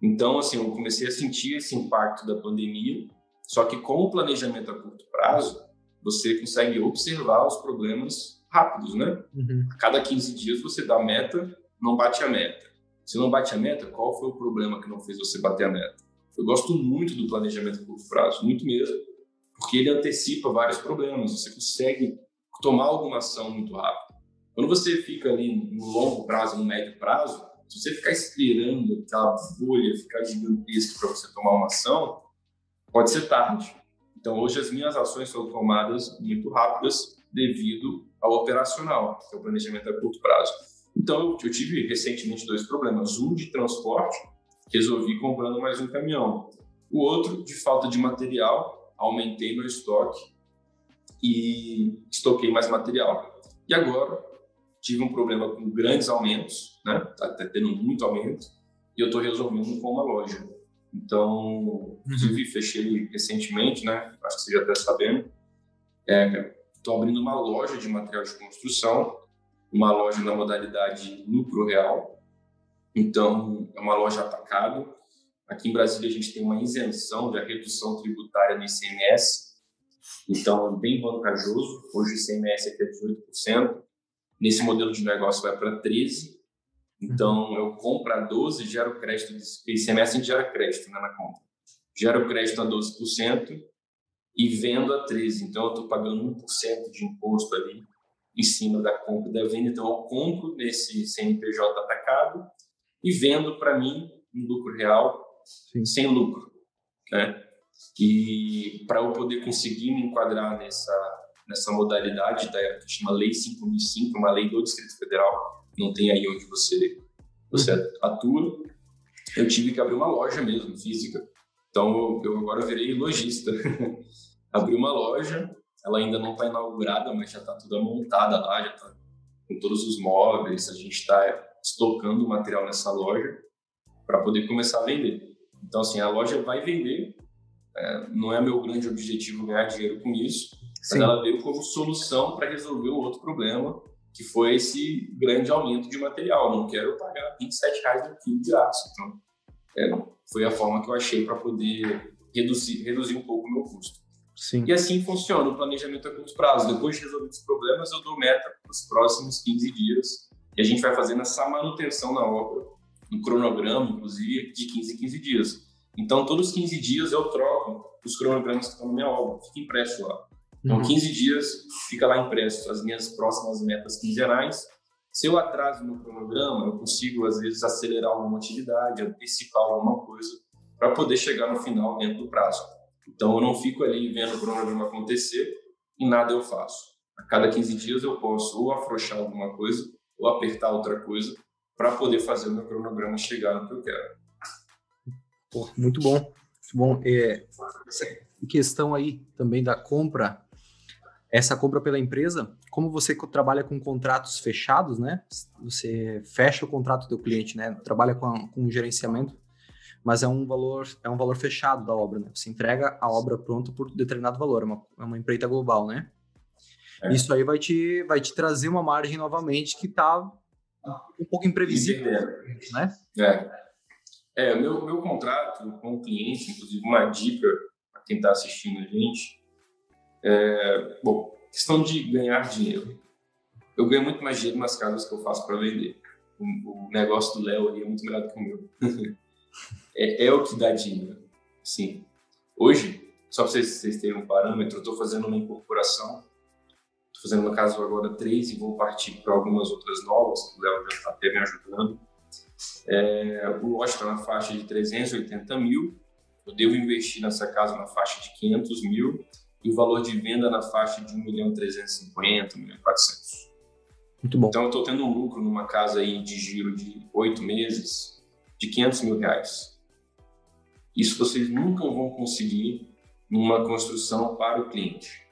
Então, assim, eu comecei a sentir esse impacto da pandemia. Só que com o planejamento a curto prazo, você consegue observar os problemas rápidos, né? Uhum. A cada 15 dias você dá meta não bate a meta. Se não bate a meta, qual foi o problema que não fez você bater a meta? Eu gosto muito do planejamento a curto prazo, muito mesmo, porque ele antecipa vários problemas. Você consegue tomar alguma ação muito rápido. Quando você fica ali no longo prazo, no médio prazo, se você ficar esperando aquela bolha ficar gigantesca para você tomar uma ação, pode ser tarde. Então, hoje as minhas ações são tomadas muito rápidas devido ao operacional, que é o planejamento a curto prazo. Então, eu tive recentemente dois problemas. Um de transporte, resolvi comprando mais um caminhão. O outro, de falta de material, aumentei meu estoque e estoquei mais material. E agora, tive um problema com grandes aumentos, né? Tá, tá tendo muito aumento, e eu estou resolvendo com uma loja. Então, inclusive, uhum. fechei recentemente, né? Acho que você já está sabendo. Estou é, abrindo uma loja de material de construção uma loja na modalidade lucro real. Então, é uma loja atacado. Aqui em Brasília, a gente tem uma isenção da redução tributária no ICMS. Então, é bem vantajoso. Hoje, o ICMS é até 18%. Nesse modelo de negócio, vai para 13%. Então, eu compro a 12%, gero crédito. ICMS, a gente gera crédito né, na conta. Gero crédito a 12% e vendo a 13%. Então, eu estou pagando 1% de imposto ali em cima da compra e da venda. Então, eu compro nesse CNPJ atacado e vendo para mim um lucro real Sim. sem lucro, né? E para eu poder conseguir me enquadrar nessa nessa modalidade da que chama Lei 5005, uma lei do Distrito Federal, não tem aí onde você você uhum. atua. Eu tive que abrir uma loja mesmo física. Então eu agora virei lojista. abri uma loja ela ainda não está inaugurada, mas já está toda montada lá, já está com todos os móveis. A gente está estocando o material nessa loja para poder começar a vender. Então, assim, a loja vai vender. É, não é meu grande objetivo ganhar dinheiro com isso, Sim. mas ela veio como solução para resolver o outro problema, que foi esse grande aumento de material. Não quero pagar 27 reais no quilo de aço. Então, é, foi a forma que eu achei para poder reduzir, reduzir um pouco o meu custo. Sim. E assim funciona o planejamento a curto prazo. Depois de resolver os problemas, eu dou meta para os próximos 15 dias. E a gente vai fazendo essa manutenção na obra, no cronograma, inclusive, de 15 em 15 dias. Então, todos os 15 dias eu troco os cronogramas que estão na minha obra, fica impresso lá. Então, uhum. 15 dias fica lá impresso as minhas próximas metas quinzenais. Se eu atraso meu cronograma, eu consigo, às vezes, acelerar alguma atividade, antecipar alguma coisa, para poder chegar no final dentro do prazo. Então, eu não fico ali vendo o cronograma acontecer e nada eu faço. A cada 15 dias eu posso ou afrouxar alguma coisa ou apertar outra coisa para poder fazer o meu cronograma chegar no que eu quero. Pô, muito bom, bom. É, questão aí também da compra, essa compra pela empresa, como você trabalha com contratos fechados, né? Você fecha o contrato do cliente, né? Trabalha com, com gerenciamento, mas é um valor é um valor fechado da obra, né? Você entrega a obra pronta por determinado valor, é uma, é uma empreita global, né? É. Isso aí vai te vai te trazer uma margem novamente que está um pouco imprevisível, né? É. É, meu, meu contrato com o cliente, inclusive uma dica para quem está assistindo a gente, é, bom, questão de ganhar dinheiro. Eu ganho muito mais dinheiro nas casas que eu faço para vender. O, o, negócio do Léo ali é muito melhor do que o meu. é, é, o que dá dinheiro. Sim. Hoje, só para vocês, vocês terem um parâmetro, eu estou fazendo uma incorporação. Estou fazendo, no caso, agora três e vou partir para algumas outras novas. O Léo já está até me ajudando. É, o lote está na faixa de 380 mil. Eu devo investir nessa casa na faixa de 500 mil e o valor de venda na faixa de 1 milhão 350, 1 milhão 400. Muito bom. Então, eu estou tendo um lucro numa casa aí de giro de oito meses de 500 mil reais. Isso vocês nunca vão conseguir numa construção para o cliente.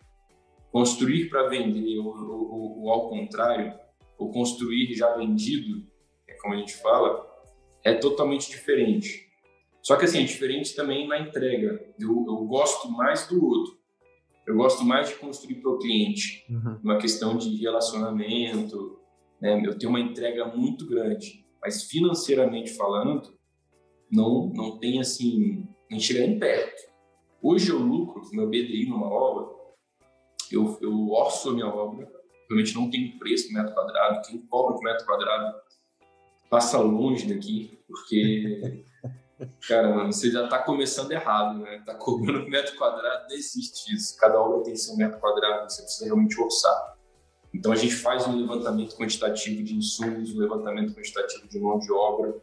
Construir para vender ou, ou, ou, ao contrário, ou construir já vendido, é como a gente fala, é totalmente diferente. Só que assim, é diferente também na entrega. Eu, eu gosto mais do outro. Eu gosto mais de construir para o cliente. Uhum. Uma questão de relacionamento. Né? Eu tenho uma entrega muito grande. Mas financeiramente falando, não, não tem assim, nem chega nem perto. Hoje eu lucro com meu BDI numa obra, eu, eu orço a minha obra, realmente não tem preço por metro quadrado, quem cobra por metro quadrado passa longe daqui, porque, cara, mano, você já tá começando errado, né? Tá cobrando metro quadrado, não existe isso. Cada obra tem seu metro quadrado, você precisa realmente orçar. Então a gente faz um levantamento quantitativo de insumos, um levantamento quantitativo de mão de obra.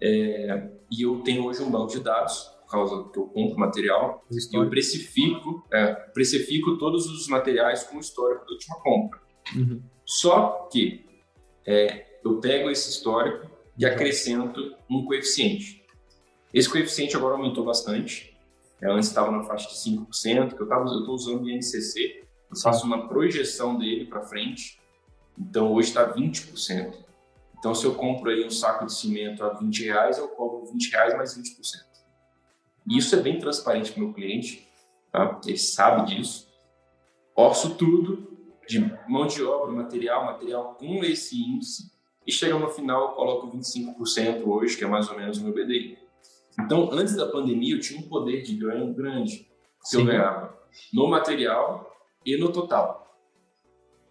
É, e eu tenho hoje um banco de dados, por causa que eu compro material, e eu precifico, é, precifico todos os materiais com o histórico da última compra. Uhum. Só que é, eu pego esse histórico e acrescento um coeficiente. Esse coeficiente agora aumentou bastante. É, antes estava na faixa de 5%, que eu estou usando o INCC. Eu faço uma projeção dele para frente. Então, hoje está 20%. Então, se eu compro aí um saco de cimento a 20 reais, eu cobro 20 reais mais 20%. E isso é bem transparente para o meu cliente. Tá? Ele sabe disso. Orço tudo de mão de obra, material, material com esse índice e chega no final, eu coloco 25% hoje, que é mais ou menos o meu BDI. Então, antes da pandemia, eu tinha um poder de ganho grande que Sim. eu ganhava no material e no total.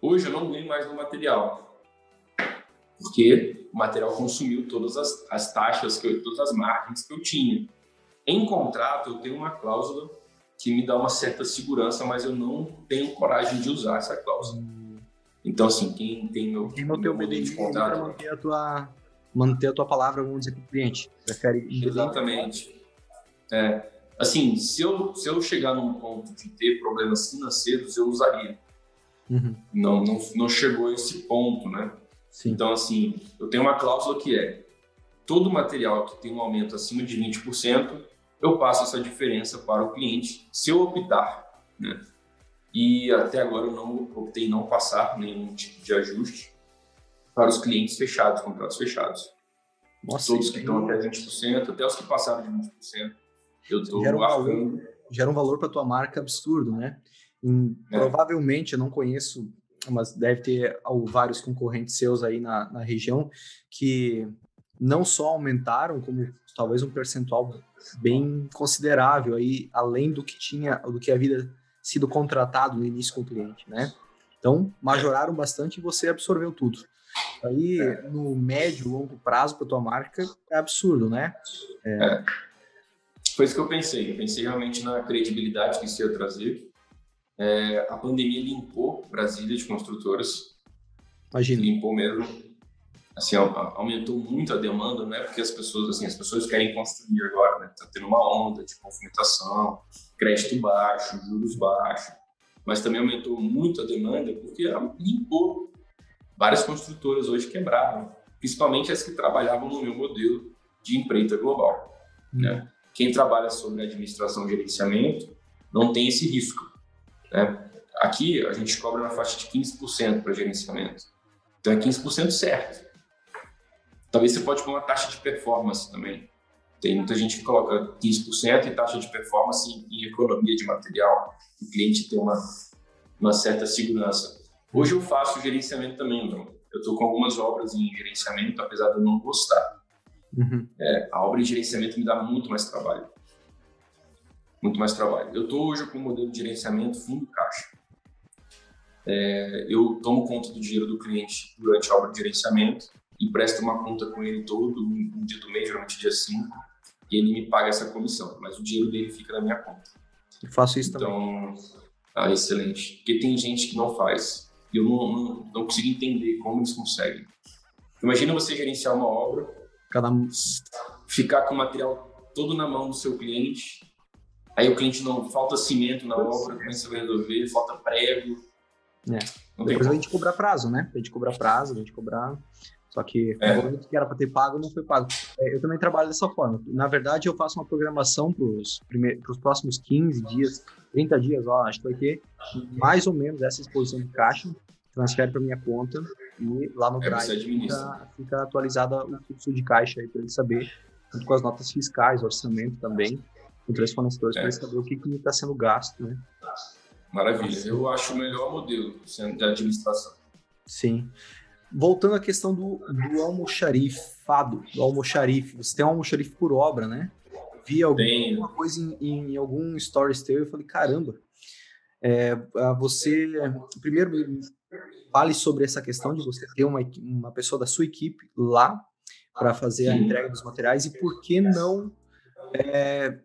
Hoje eu não ganho mais no material, porque o material consumiu todas as, as taxas, que eu, todas as margens que eu tinha. Em contrato, eu tenho uma cláusula que me dá uma certa segurança, mas eu não tenho coragem de usar essa cláusula. Então, assim, quem tem meu, quem meu, meu modelo de contrato... manter a tua manter a tua palavra, vamos dizer, com o cliente. Prefere Exatamente. É, assim, se eu, se eu chegar num ponto de ter problemas financeiros, eu usaria. Uhum. Não, não, não chegou a esse ponto, né? Sim. Então, assim, eu tenho uma cláusula que é todo material que tem um aumento acima de 20%, eu passo essa diferença para o cliente se eu optar, né? e até agora eu não optei não passar nenhum tipo de ajuste para os clientes fechados, contratos fechados. Nossa, Todos que estão até 20%, até os que passaram de 20%, eu estou gera, um valor, gera um valor para a tua marca absurdo, né? é. Provavelmente, eu não conheço, mas deve ter vários concorrentes seus aí na, na região que não só aumentaram, como talvez um percentual bem considerável aí, além do que tinha, do que a vida sido contratado no início com o cliente, né? Então, majoraram bastante e você absorveu tudo. Aí, no médio, longo prazo para tua marca, é absurdo, né? É. Foi isso que eu pensei. Eu pensei realmente na credibilidade que isso ia trazer. É, a pandemia limpou Brasília de construtoras. Imagina. Limpou mesmo. Assim, aumentou muito a demanda, não é porque as pessoas, assim, as pessoas querem construir agora, né? Tá tendo uma onda de movimentação, crédito baixo, juros baixos, mas também aumentou muito a demanda porque limpou. Várias construtoras hoje quebraram, principalmente as que trabalhavam no meu modelo de empreita global, né? Quem trabalha sobre administração e gerenciamento não tem esse risco. Né? Aqui a gente cobra na faixa de 15% para gerenciamento. Então é 15% certo. Talvez você pode pôr uma taxa de performance também. Tem muita gente que coloca 15% e taxa de performance em, economia de material. O cliente tem uma, uma certa segurança. Hoje eu faço gerenciamento também, então. Eu estou com algumas obras em gerenciamento, apesar de eu não gostar. Uhum. É, a obra de gerenciamento me dá muito mais trabalho. Muito mais trabalho. Eu estou hoje com o modelo de gerenciamento fundo caixa. É, eu tomo conta do dinheiro do cliente durante a obra de gerenciamento e presto uma conta com ele todo, um dia do mês, geralmente dia 5, e ele me paga essa comissão, mas o dinheiro dele fica na minha conta. Eu faço isso então, também. Então, ah, excelente. Porque tem gente que não faz. Eu não, não, não consigo entender como eles conseguem. Imagina você gerenciar uma obra Cada... Ficar com o material todo na mão do seu cliente. Aí o cliente não falta cimento na obra, como é você vai resolver? Falta prego. É. Depois a gente cobrar prazo, né? A gente cobrar prazo, a gente cobrar. Só que é. o que era para ter pago não foi pago. É, eu também trabalho dessa forma. Na verdade, eu faço uma programação para os próximos 15 dias, 30 dias, ó, acho que vai ter mais ou menos essa exposição de caixa transfere para minha conta e lá no é, Drive fica, fica atualizada o fluxo de caixa aí para ele saber, junto com as notas fiscais, orçamento também, com três fornecedores, é. para saber o que está sendo gasto, né? Maravilha. Eu acho o melhor modelo de administração. Sim. Voltando à questão do, do almoxarifado, do almoxarife. Você tem um almoxarife por obra, né? Vi alguma coisa em, em algum stories teu e eu falei, caramba, é, você primeiro fale sobre essa questão de você ter uma, uma pessoa da sua equipe lá para fazer a entrega dos materiais e por que não é,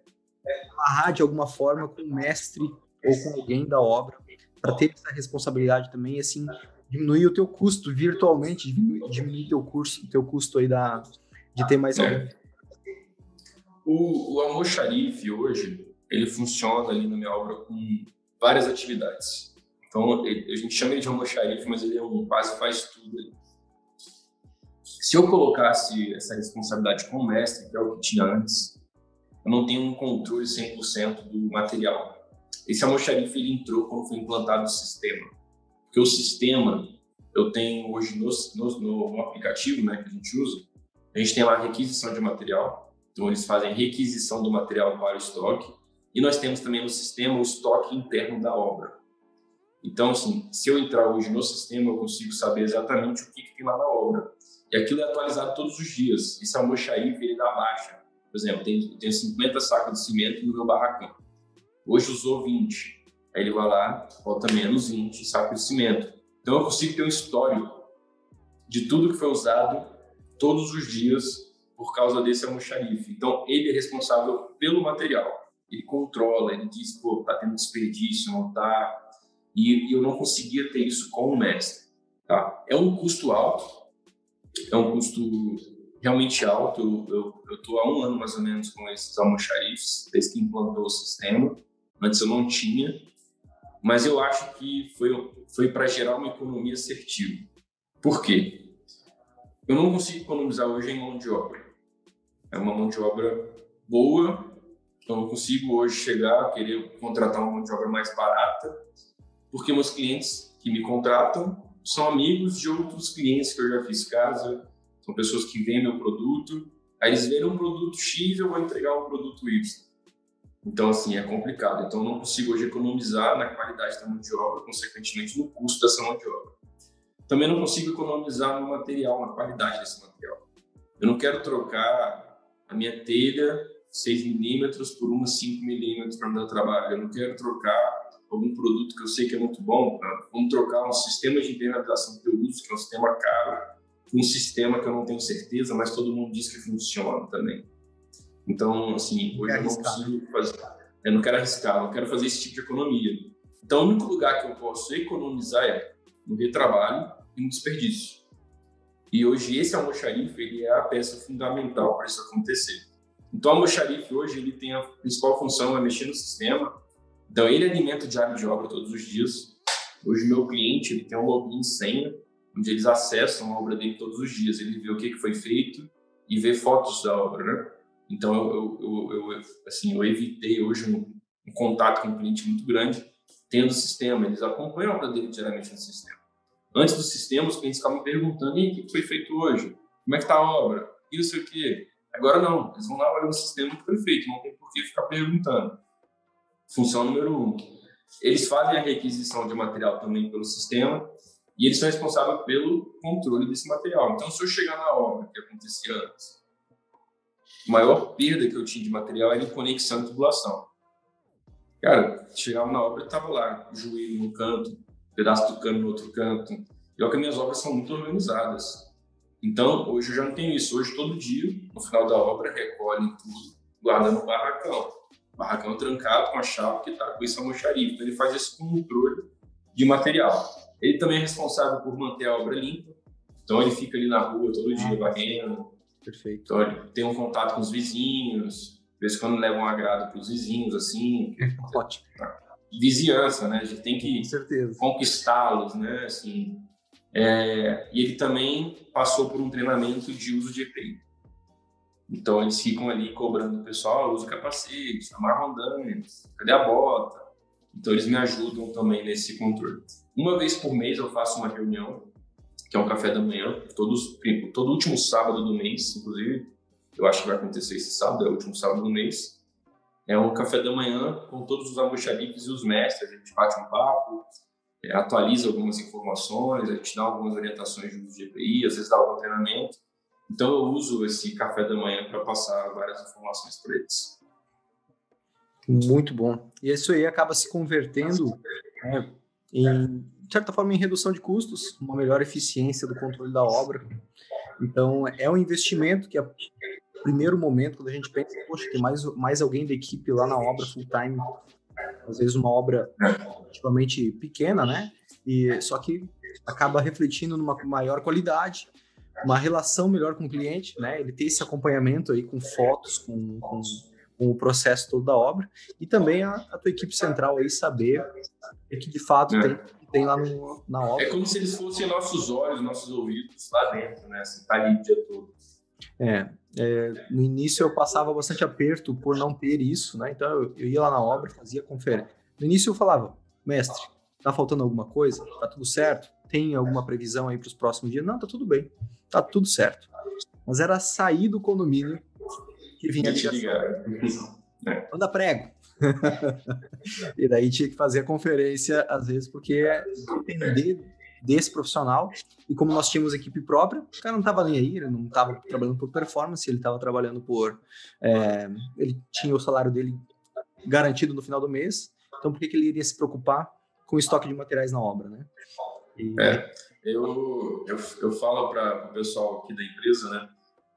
amarrar de alguma forma com o mestre ou com alguém da obra para ter essa responsabilidade também assim diminuir o teu custo virtualmente diminuir, diminuir teu curso teu custo aí da de ter mais é. o, o almoxarife hoje ele funciona ali na minha obra com várias atividades então, a gente chama ele de almoxarife, mas ele é um quase faz tudo. Se eu colocasse essa responsabilidade com o mestre, que é o que tinha antes, eu não tenho um controle 100% do material. Esse almoxarife ele entrou quando foi implantado o sistema. Porque o sistema, eu tenho hoje no, no, no aplicativo né, que a gente usa, a gente tem lá a requisição de material. Então, eles fazem requisição do material para o estoque. E nós temos também no sistema o estoque interno da obra. Então, assim, se eu entrar hoje no sistema, eu consigo saber exatamente o que, que tem lá na obra. E aquilo é atualizado todos os dias. Esse almoxarife, ele dá baixa. Por exemplo, tem, tenho 50 sacos de cimento no meu barracão. Hoje usou 20. Aí ele vai lá, bota menos 20 sacos de cimento. Então, eu consigo ter um histórico de tudo que foi usado todos os dias por causa desse almoxarife. Então, ele é responsável pelo material. Ele controla, ele diz, pô, tá tendo desperdício, não tá e, e eu não conseguia ter isso com o mestre. Tá? É um custo alto, é um custo realmente alto. Eu estou há um ano mais ou menos com esses almoxarifes, desde que implantou o sistema. Antes eu não tinha, mas eu acho que foi, foi para gerar uma economia assertiva. Por quê? Eu não consigo economizar hoje em mão de obra. É uma mão de obra boa, eu não consigo hoje chegar a querer contratar uma mão de obra mais barata porque meus clientes que me contratam são amigos de outros clientes que eu já fiz casa, são pessoas que vendem meu produto, aí eles vendem um produto X eu vou entregar um produto Y. Então, assim, é complicado. Então, não consigo hoje economizar na qualidade da mão de obra, consequentemente no custo dessa mão de obra. Também não consigo economizar no material, na qualidade desse material. Eu não quero trocar a minha telha 6 milímetros por uma 5 milímetros para o meu trabalho. Eu não quero trocar algum produto que eu sei que é muito bom, né? vamos trocar um sistema de internalização que eu uso, que é um sistema caro, um sistema que eu não tenho certeza, mas todo mundo diz que funciona também. Então, assim, hoje eu não consigo fazer. Eu não quero arriscar, não quero fazer esse tipo de economia. Então, o único lugar que eu posso economizar é no retrabalho e no desperdício. E hoje esse almoxarife ele é a peça fundamental para isso acontecer. Então, o almoxarife hoje ele tem a principal função é mexer no sistema. Então, ele alimenta o diário de obra todos os dias. Hoje, meu cliente ele tem um login senha, onde eles acessam a obra dele todos os dias. Ele vê o que foi feito e vê fotos da obra, né? Então, eu, eu, eu, assim, eu evitei hoje um, um, contato com um cliente muito grande, tendo o sistema. Eles acompanham a obra dele diariamente no sistema. Antes do sistema, os clientes ficavam perguntando: e o que foi feito hoje? Como é que está a obra? E não sei o quê. Agora não, eles vão lá olhar o sistema que foi feito, não tem por que ficar perguntando. Função número um. Eles fazem a requisição de material também pelo sistema e eles são responsáveis pelo controle desse material. Então, se eu chegar na obra, que acontecia antes, a maior perda que eu tinha de material era em conexão e tubulação. Cara, chegava na obra, estava lá, joelho no canto, pedaço do cano no outro canto. E olha que minhas obras são muito organizadas. Então, hoje eu já não tenho isso. Hoje, todo dia, no final da obra, recolhem tudo, guardando no barracão. Barracão trancado com a chave que está com esse almoxarife. Então, ele faz esse controle de material. Ele também é responsável por manter a obra limpa. Então, ele fica ali na rua todo dia, ah, varrendo, Perfeito. Então, ele tem um contato com os vizinhos, de vez em quando leva um agrado para os vizinhos, assim. Ótimo. Vizinhança, né? A gente tem que conquistá-los, né? Assim, é, e ele também passou por um treinamento de uso de EPI. Então, eles ficam ali cobrando o pessoal, usa capacete, amarra andames, cadê a bota? Então, eles me ajudam também nesse controle. Uma vez por mês eu faço uma reunião que é um café da manhã, todos, todo último sábado do mês, inclusive, eu acho que vai acontecer esse sábado, é o último sábado do mês. É um café da manhã com todos os almoxarifes e os mestres, a gente bate um papo, é, atualiza algumas informações, a gente dá algumas orientações de uso de EPI, às vezes dá algum treinamento. Então eu uso esse café da manhã para passar várias informações para eles. Muito bom. E isso aí acaba se convertendo é, em de certa forma, em redução de custos, uma melhor eficiência do controle da obra. Então, é um investimento que, a primeiro momento, quando a gente pensa, poxa, tem mais, mais alguém da equipe lá na obra full time, às vezes uma obra relativamente pequena, né? E só que acaba refletindo numa maior qualidade, uma relação melhor com o cliente, né? Ele ter esse acompanhamento aí com fotos, com, com, com o processo todo da obra e também a, a tua equipe central aí saber que de fato é. tem tem lá no, na obra. É como se eles fossem nossos olhos, nossos ouvidos lá dentro, né? Assim, tá ali o dia todo. É, é, no início eu passava bastante aperto por não ter isso, né? Então eu, eu ia lá na obra, fazia conferência. No início eu falava, mestre, tá faltando alguma coisa? Tá tudo certo? Tem alguma previsão aí para os próximos dias? Não, tá tudo bem, tá tudo certo. Mas era sair do condomínio que vinha a ligação. É. Manda prego. e daí tinha que fazer a conferência, às vezes, porque depender desse profissional. E como nós tínhamos equipe própria, o cara não estava nem aí, ele não estava trabalhando por performance, ele estava trabalhando por. É, ele tinha o salário dele garantido no final do mês, então por que, que ele iria se preocupar com o estoque de materiais na obra, né? E... É, eu, eu, eu falo para o pessoal aqui da empresa, né,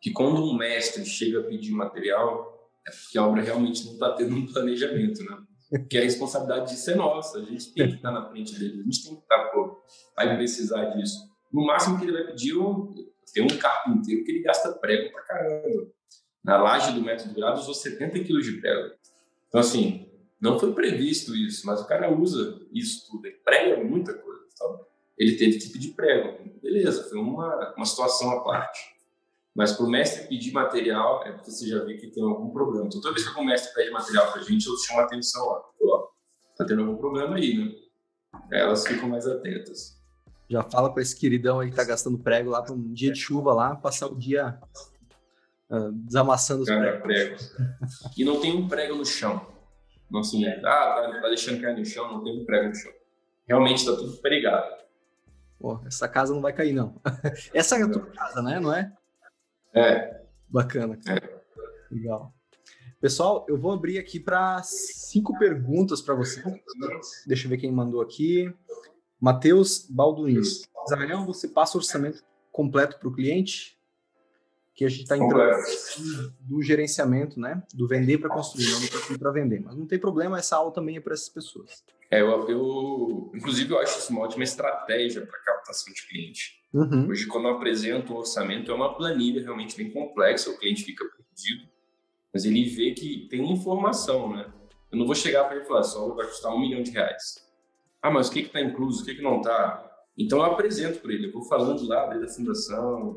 que quando um mestre chega a pedir material, é porque a obra realmente não está tendo um planejamento, né? Porque a responsabilidade disso é nossa, a gente tem que estar na frente dele, a gente tem que estar, pô, vai precisar disso. No máximo que ele vai pedir, tem um carpinteiro que ele gasta prego pra caramba. Na laje do método grado usou 70 quilos de prego. Então, assim, não foi previsto isso, mas o cara usa isso tudo. Ele prega muita coisa. Então, ele teve que pedir prego. Beleza, foi uma, uma situação à parte. Mas para o mestre pedir material, é porque você já vê que tem algum problema. Então, toda vez que o mestre pede material para a gente, eu chamo a atenção lá. Ó, tá tendo algum problema aí, né? Elas ficam mais atentas. Já fala para esse queridão aí que tá gastando prego lá para um dia de chuva lá, passar o dia uh, desamassando os Cara, pregos. pregos. e não tem um prego no chão. Não assim, ah, tá, tá deixando cair no chão, não tem um prego no chão. Realmente está tudo pregado. Pô, essa casa não vai cair, não. essa é a tua casa, né? Não é? É. Bacana. É. Legal. Pessoal, eu vou abrir aqui para cinco perguntas para você. Deixa eu ver quem mandou aqui. Matheus Balduino. Israel, você passa o orçamento completo para o cliente? Que a gente está entrando do gerenciamento, né? Do vender para construir, não do construir para vender. Mas não tem problema, essa aula também é para essas pessoas. É, eu, eu, inclusive, eu acho isso uma ótima estratégia para captação de cliente. Uhum. Hoje, quando eu apresento o orçamento, é uma planilha realmente bem complexa, o cliente fica perdido, mas ele vê que tem informação, né? Eu não vou chegar para ele e falar, só vai custar um milhão de reais. Ah, mas o que está incluso, o que, que não está? Então, eu apresento para ele, eu vou falando lá desde a fundação,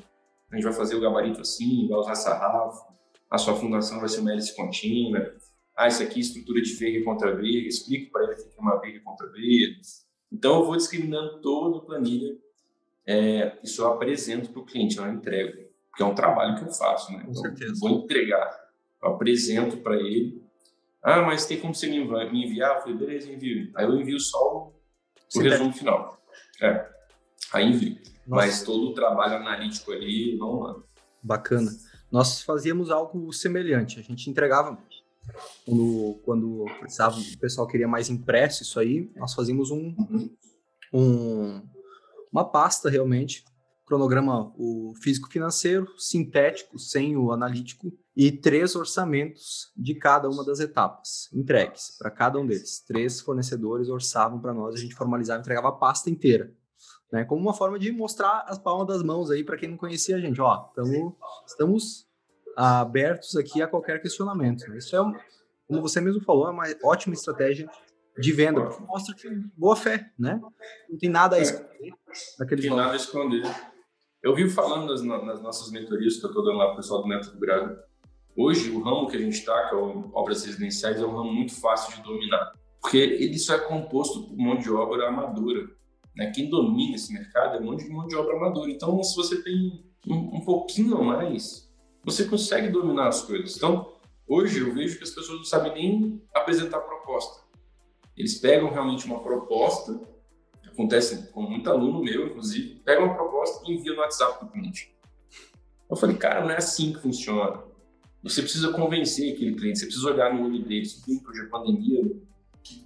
a gente vai fazer o gabarito assim, vai usar sarrafo, a sua fundação vai ser uma hélice contínua, ah, isso aqui é estrutura de verga contra verga, explico para ele o que é uma verga contra verga. Então, eu vou discriminando toda a planilha, é, isso eu apresento para o cliente, eu não entrego, porque é um trabalho que eu faço, né? Com então, certeza. vou entregar, eu apresento para ele. Ah, mas tem como você me enviar? Eu falei, beleza, envio. Aí eu envio só o, o resumo final. É, aí envio. Nossa. Mas todo o trabalho analítico ali, não mano. Bacana. Nós fazíamos algo semelhante. A gente entregava quando, quando precisava, o pessoal queria mais impresso isso aí, nós fazíamos um, uhum. um uma pasta realmente, cronograma o físico financeiro, sintético, sem o analítico e três orçamentos de cada uma das etapas entregues para cada um deles. Três fornecedores orçavam para nós, a gente formalizava, entregava a pasta inteira né? Como uma forma de mostrar as palmas das mãos aí para quem não conhecia a gente. Ó, tamo, estamos abertos aqui a qualquer questionamento. Isso é, como você mesmo falou, é uma ótima estratégia de venda, porque mostra que boa fé, né? Não tem nada a esconder. Não tem nada a esconder. Eu vi falando nas, nas, nossas mentorias que eu estou dando lá para o pessoal do Método Grado. Hoje, o ramo que a gente está, que é o obras residenciais, é um ramo muito fácil de dominar. Porque ele só é composto por mão de obra amadora. Né? Quem domina esse mercado é um monte de mão de obra amadora. Então, se você tem um, um pouquinho a mais, você consegue dominar as coisas. Então, hoje eu vejo que as pessoas não sabem nem apresentar proposta. Eles pegam realmente uma proposta, acontece com muito aluno meu, inclusive, pegam uma proposta e enviam no WhatsApp para o cliente. Eu falei, cara, não é assim que funciona. Você precisa convencer aquele cliente, você precisa olhar no olho dele. Isso que hoje a pandemia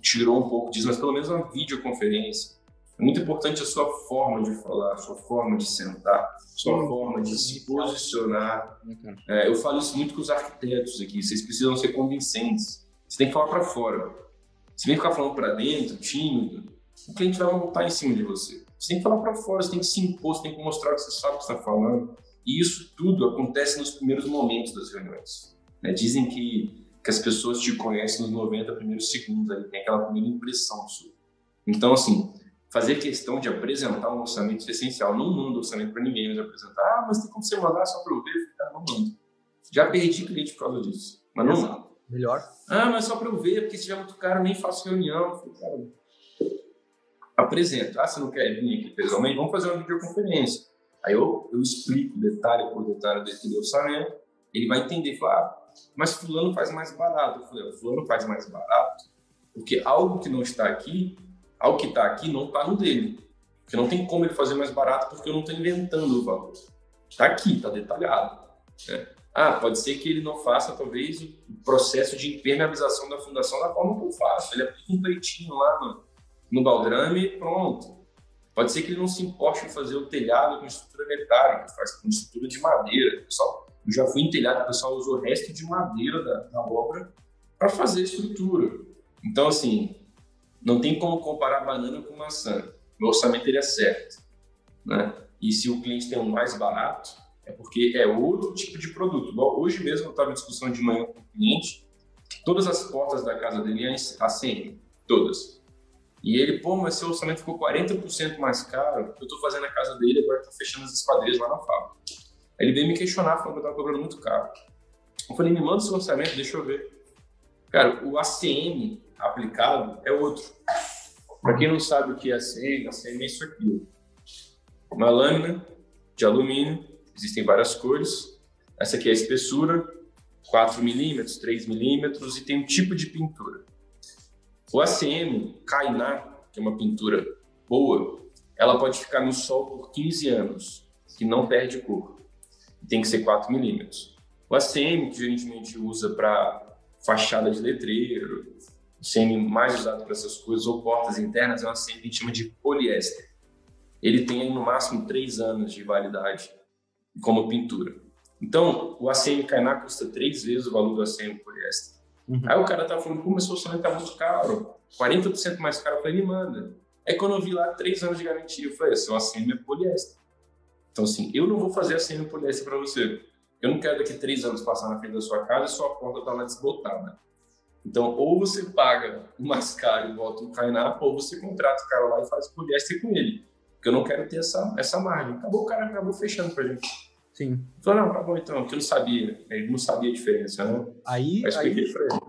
tirou um pouco disso, mas pelo menos uma videoconferência é muito importante a sua forma de falar, a sua forma de sentar, a sua forma de se posicionar. É, eu falo isso muito com os arquitetos aqui. Vocês precisam ser convincentes. Você tem que falar para fora. Se vem ficar falando para dentro, tímido, o cliente vai montar em cima de você. Você tem que falar para fora, você tem que se impor, você tem que mostrar que você sabe o que está falando. E isso tudo acontece nos primeiros momentos das reuniões. Né? Dizem que, que as pessoas te conhecem nos 90 primeiros segundos, ali, tem aquela primeira impressão sua. Então, assim, fazer questão de apresentar um orçamento essencial. Não mando orçamento para ninguém, mas apresentar. Ah, mas tem como você mandar só para eu ver? Cara, não mando. Já perdi cliente por causa disso. Mas não mando. Melhor. Ah, mas só para eu ver, porque se tiver muito caro, nem faço reunião. Falei, cara, apresento. Ah, você não quer vir aqui pessoalmente? Vamos fazer uma videoconferência. Aí eu, eu explico detalhe por detalhe desse orçamento. Ele vai entender, falar, ah, mas fulano faz mais barato. Eu falei, fulano faz mais barato porque algo que não está aqui ao que está aqui não está no dele. Porque não tem como ele fazer mais barato porque eu não estou inventando o valor. Está aqui, está detalhado. Né? Ah, pode ser que ele não faça, talvez, o processo de impermeabilização da fundação da forma que eu faço. Ele aplica um peitinho lá no, no baldrame e pronto. Pode ser que ele não se importe em fazer o telhado com estrutura metálica, faz com estrutura de madeira. Pessoal, eu já fui em telhado, o pessoal usou o resto de madeira da, da obra para fazer estrutura. Então, assim, não tem como comparar banana com maçã. O orçamento ele é certo. Né? E se o cliente tem um mais barato, é porque é outro tipo de produto. Bom, hoje mesmo eu estava em discussão de manhã com o cliente, todas as portas da casa dele é ACM, todas. E ele, pô, mas seu orçamento ficou 40% mais caro, eu estou fazendo a casa dele, agora estou fechando as esquadrias lá na fábrica. Aí ele veio me questionar, falando que eu estava cobrando muito caro. Eu falei, me manda seu orçamento, deixa eu ver. Cara, o ACM aplicado é outro. Para quem não sabe o que é ACM, ACM é isso aqui. Uma lâmina de alumínio, existem várias cores. Essa aqui é a espessura, 4 milímetros, 3 milímetros e tem um tipo de pintura. O ACM Kainá, que é uma pintura boa, ela pode ficar no sol por 15 anos, que não perde cor. Tem que ser 4 milímetros. O ACM, que geralmente usa para fachada de letreiro, o CM mais usado para essas coisas, ou portas internas, é um CM que a gente chama de poliéster. Ele tem no máximo três anos de validade como pintura. Então, o ACM Kainá custa três vezes o valor do ACM poliéster. Uhum. Aí o cara tá falando, começou o orçamento tá muito caro, 40% mais caro. Eu falei, me manda. É quando eu vi lá três anos de garantia, eu falei, seu ACM é poliéster. Então, assim, eu não vou fazer ACM poliéster para você. Eu não quero daqui três anos passar na frente da sua casa e sua porta tá lá desbotada. Então, ou você paga o mais caro e bota o Kainá, ou você contrata o cara lá e faz poliéster com ele. Porque eu não quero ter essa, essa margem. Acabou, o cara acabou fechando pra gente. Sim. Falou, não, tá bom então, porque eu não sabia. Ele não sabia a diferença, né? Aí, Mas aí pra ele.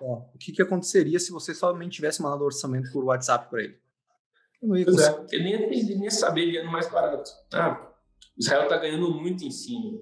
o que, que aconteceria se você somente tivesse mandado orçamento por WhatsApp para ele? Eu não ia é, ele nem, ele nem ia saber, ele ia no mais barato. Ah, Israel tá ganhando muito em cima.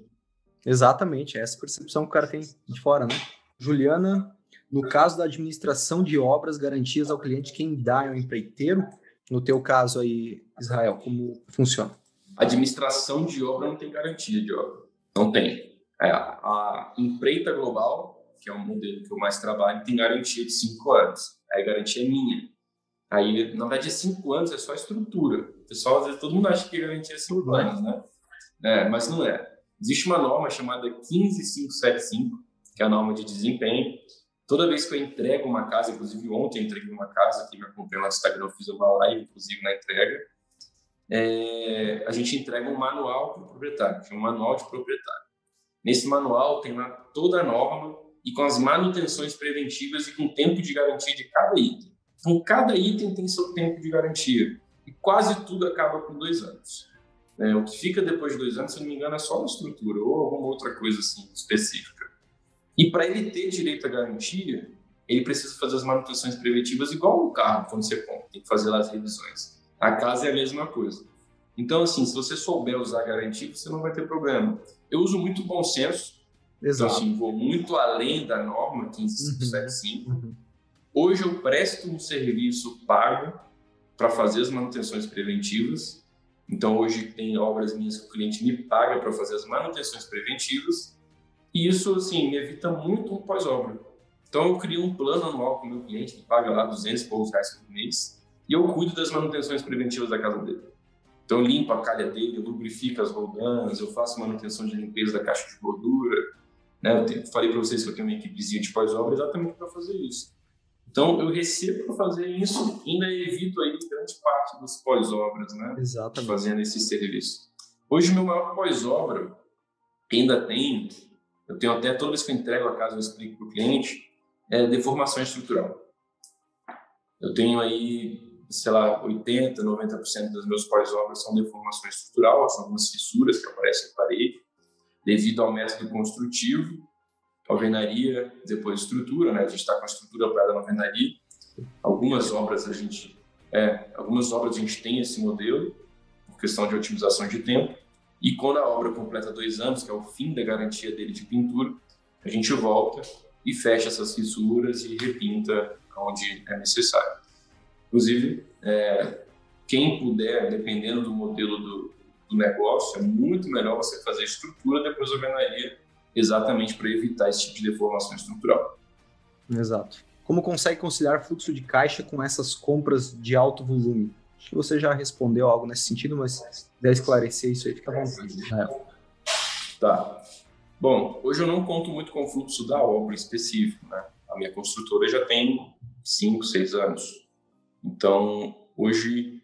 Exatamente, é essa percepção que o cara tem de fora, né? Juliana, no caso da administração de obras, garantias ao cliente, quem dá é o empreiteiro? No teu caso aí, Israel, como funciona? Administração de obra não tem garantia de obra. Não tem. É, a empreita global, que é o modelo que eu mais trabalho, tem garantia de cinco anos. Aí a garantia é minha. Aí, na verdade, é cinco anos, é só estrutura. O pessoal, às vezes, todo mundo acha que garantia é cinco anos, né? É, mas não é. Existe uma norma chamada 15575, que é a norma de desempenho. Toda vez que eu entrego uma casa, inclusive ontem eu entreguei uma casa, quem me acompanha no Instagram, eu fiz uma live, inclusive, na entrega, é, a gente entrega um manual para o proprietário, que é um manual de proprietário. Nesse manual tem lá toda a norma e com as manutenções preventivas e com o tempo de garantia de cada item. Então, cada item tem seu tempo de garantia e quase tudo acaba com dois anos. É, o que fica depois de dois anos, se não me engano, é só a estrutura ou alguma outra coisa assim específica. E para ele ter direito à garantia, ele precisa fazer as manutenções preventivas igual um carro quando você compra, tem que fazer lá as revisões. A casa é a mesma coisa. Então, assim, se você souber usar a garantia, você não vai ter problema. Eu uso muito bom senso. Exato. Então, assim, vou muito além da norma 15575. Uhum. Uhum. Hoje eu presto um serviço pago para fazer as manutenções preventivas. Então, hoje tem obras minhas que o cliente me paga para fazer as manutenções preventivas. E isso, assim, evita muito um pós-obra. Então, eu crio um plano anual com o meu cliente, que paga lá 200 poucos reais por mês e eu cuido das manutenções preventivas da casa dele. Então, eu limpo a calha dele, eu lubrifico as roldanas, eu faço manutenção de limpeza da caixa de gordura. Né? Eu tenho, falei para vocês que eu tenho uma equipezinha de pós-obra exatamente para fazer isso. Então, eu recebo para fazer isso e ainda evito aí grande parte dos pós-obras, né? Exatamente. Fazendo esse serviço. Hoje, meu maior pós-obra ainda tem, eu tenho até toda vez que eu entrego a casa, eu explico para o cliente, é deformação estrutural. Eu tenho aí sei lá, 80, 90% das meus pós-obras são deformação estrutural, são algumas fissuras que aparecem na parede, devido ao método construtivo, alvenaria, depois estrutura, né? A gente está com a estrutura apoiada na alvenaria. Algumas obras a gente, é, algumas obras a gente tem esse modelo por questão de otimização de tempo. E quando a obra completa dois anos, que é o fim da garantia dele de pintura, a gente volta e fecha essas fissuras e repinta onde é necessário. Inclusive, é, quem puder, dependendo do modelo do, do, negócio, é muito melhor você fazer estrutura depois alvenaria, exatamente para evitar esse tipo de deformação estrutural. Exato. Como consegue conciliar fluxo de caixa com essas compras de alto volume? Acho que você já respondeu algo nesse sentido, mas deve esclarecer isso aí, fica à vontade. Tá. Bom, hoje eu não conto muito com o fluxo da obra específico, né? A minha construtora já tem 5, 6 anos. Então, hoje,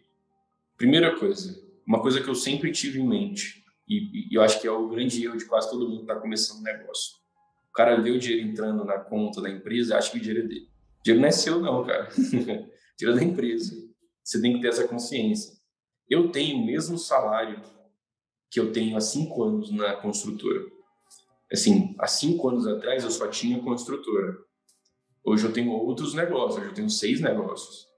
primeira coisa, uma coisa que eu sempre tive em mente, e, e eu acho que é o grande erro de quase todo mundo que está começando um negócio. O cara vê o dinheiro entrando na conta da empresa e acha que o dinheiro é dele. O dinheiro não é seu, não, cara. o dinheiro é da empresa. Você tem que ter essa consciência. Eu tenho o mesmo salário que eu tenho há cinco anos na construtora. Assim, há cinco anos atrás eu só tinha construtora. Hoje eu tenho outros negócios, hoje eu tenho seis negócios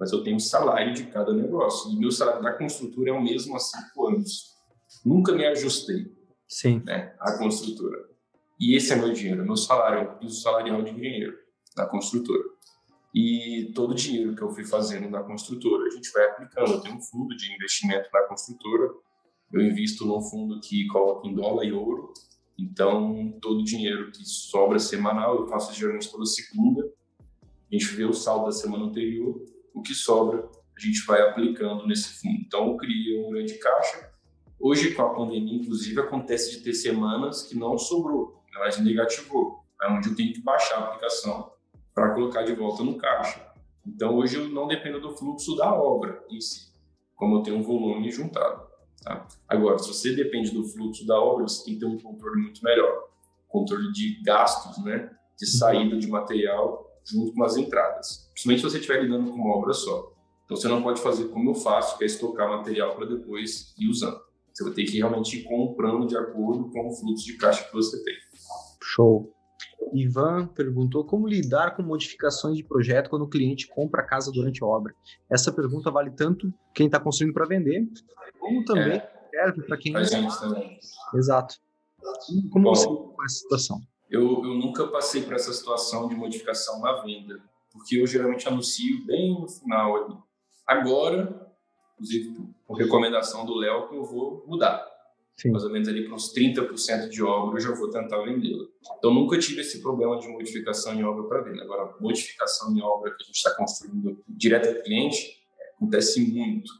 mas eu tenho o salário de cada negócio. E meu salário da construtora é o mesmo há cinco anos. Nunca me ajustei Sim. Né, à construtora. E esse é meu dinheiro, meu salário, o piso salarial de engenheiro da construtora. E todo o dinheiro que eu fui fazendo na construtora, a gente vai aplicando. Eu tenho um fundo de investimento na construtora, eu invisto num fundo que coloca em dólar e ouro. Então, todo o dinheiro que sobra semanal, eu faço geralmente toda segunda. A gente vê o saldo da semana anterior o que sobra a gente vai aplicando nesse fundo. Então, eu criei um grande caixa, Hoje, com a pandemia, inclusive, acontece de ter semanas que não sobrou, ela negativou, é onde eu tenho que baixar a aplicação para colocar de volta no caixa. Então, hoje eu não dependo do fluxo da obra em si, como eu tenho um volume juntado. Tá? Agora, se você depende do fluxo da obra, você tem que ter um controle muito melhor. Controle de gastos, né? De saída de material junto com as entradas. Principalmente se você estiver lidando com uma obra só. Então, você não pode fazer como eu faço, que é estocar material para depois ir usando. Você vai ter que realmente ir comprando de acordo com o fluxo de caixa que você tem. Show. Ivan perguntou como lidar com modificações de projeto quando o cliente compra a casa durante a obra. Essa pergunta vale tanto quem está construindo para vender, como também é, serve para quem. Exato. Como Bom, você com essa situação? Eu, eu nunca passei por essa situação de modificação na venda, porque eu geralmente anuncio bem no final ali. Agora, inclusive por recomendação do Léo, que eu vou mudar. Sim. Mais ou menos ali para uns 30% de obra eu já vou tentar vendê-la. Então nunca tive esse problema de modificação em obra para venda. Agora, modificação em obra que a gente está construindo direto ao cliente acontece muito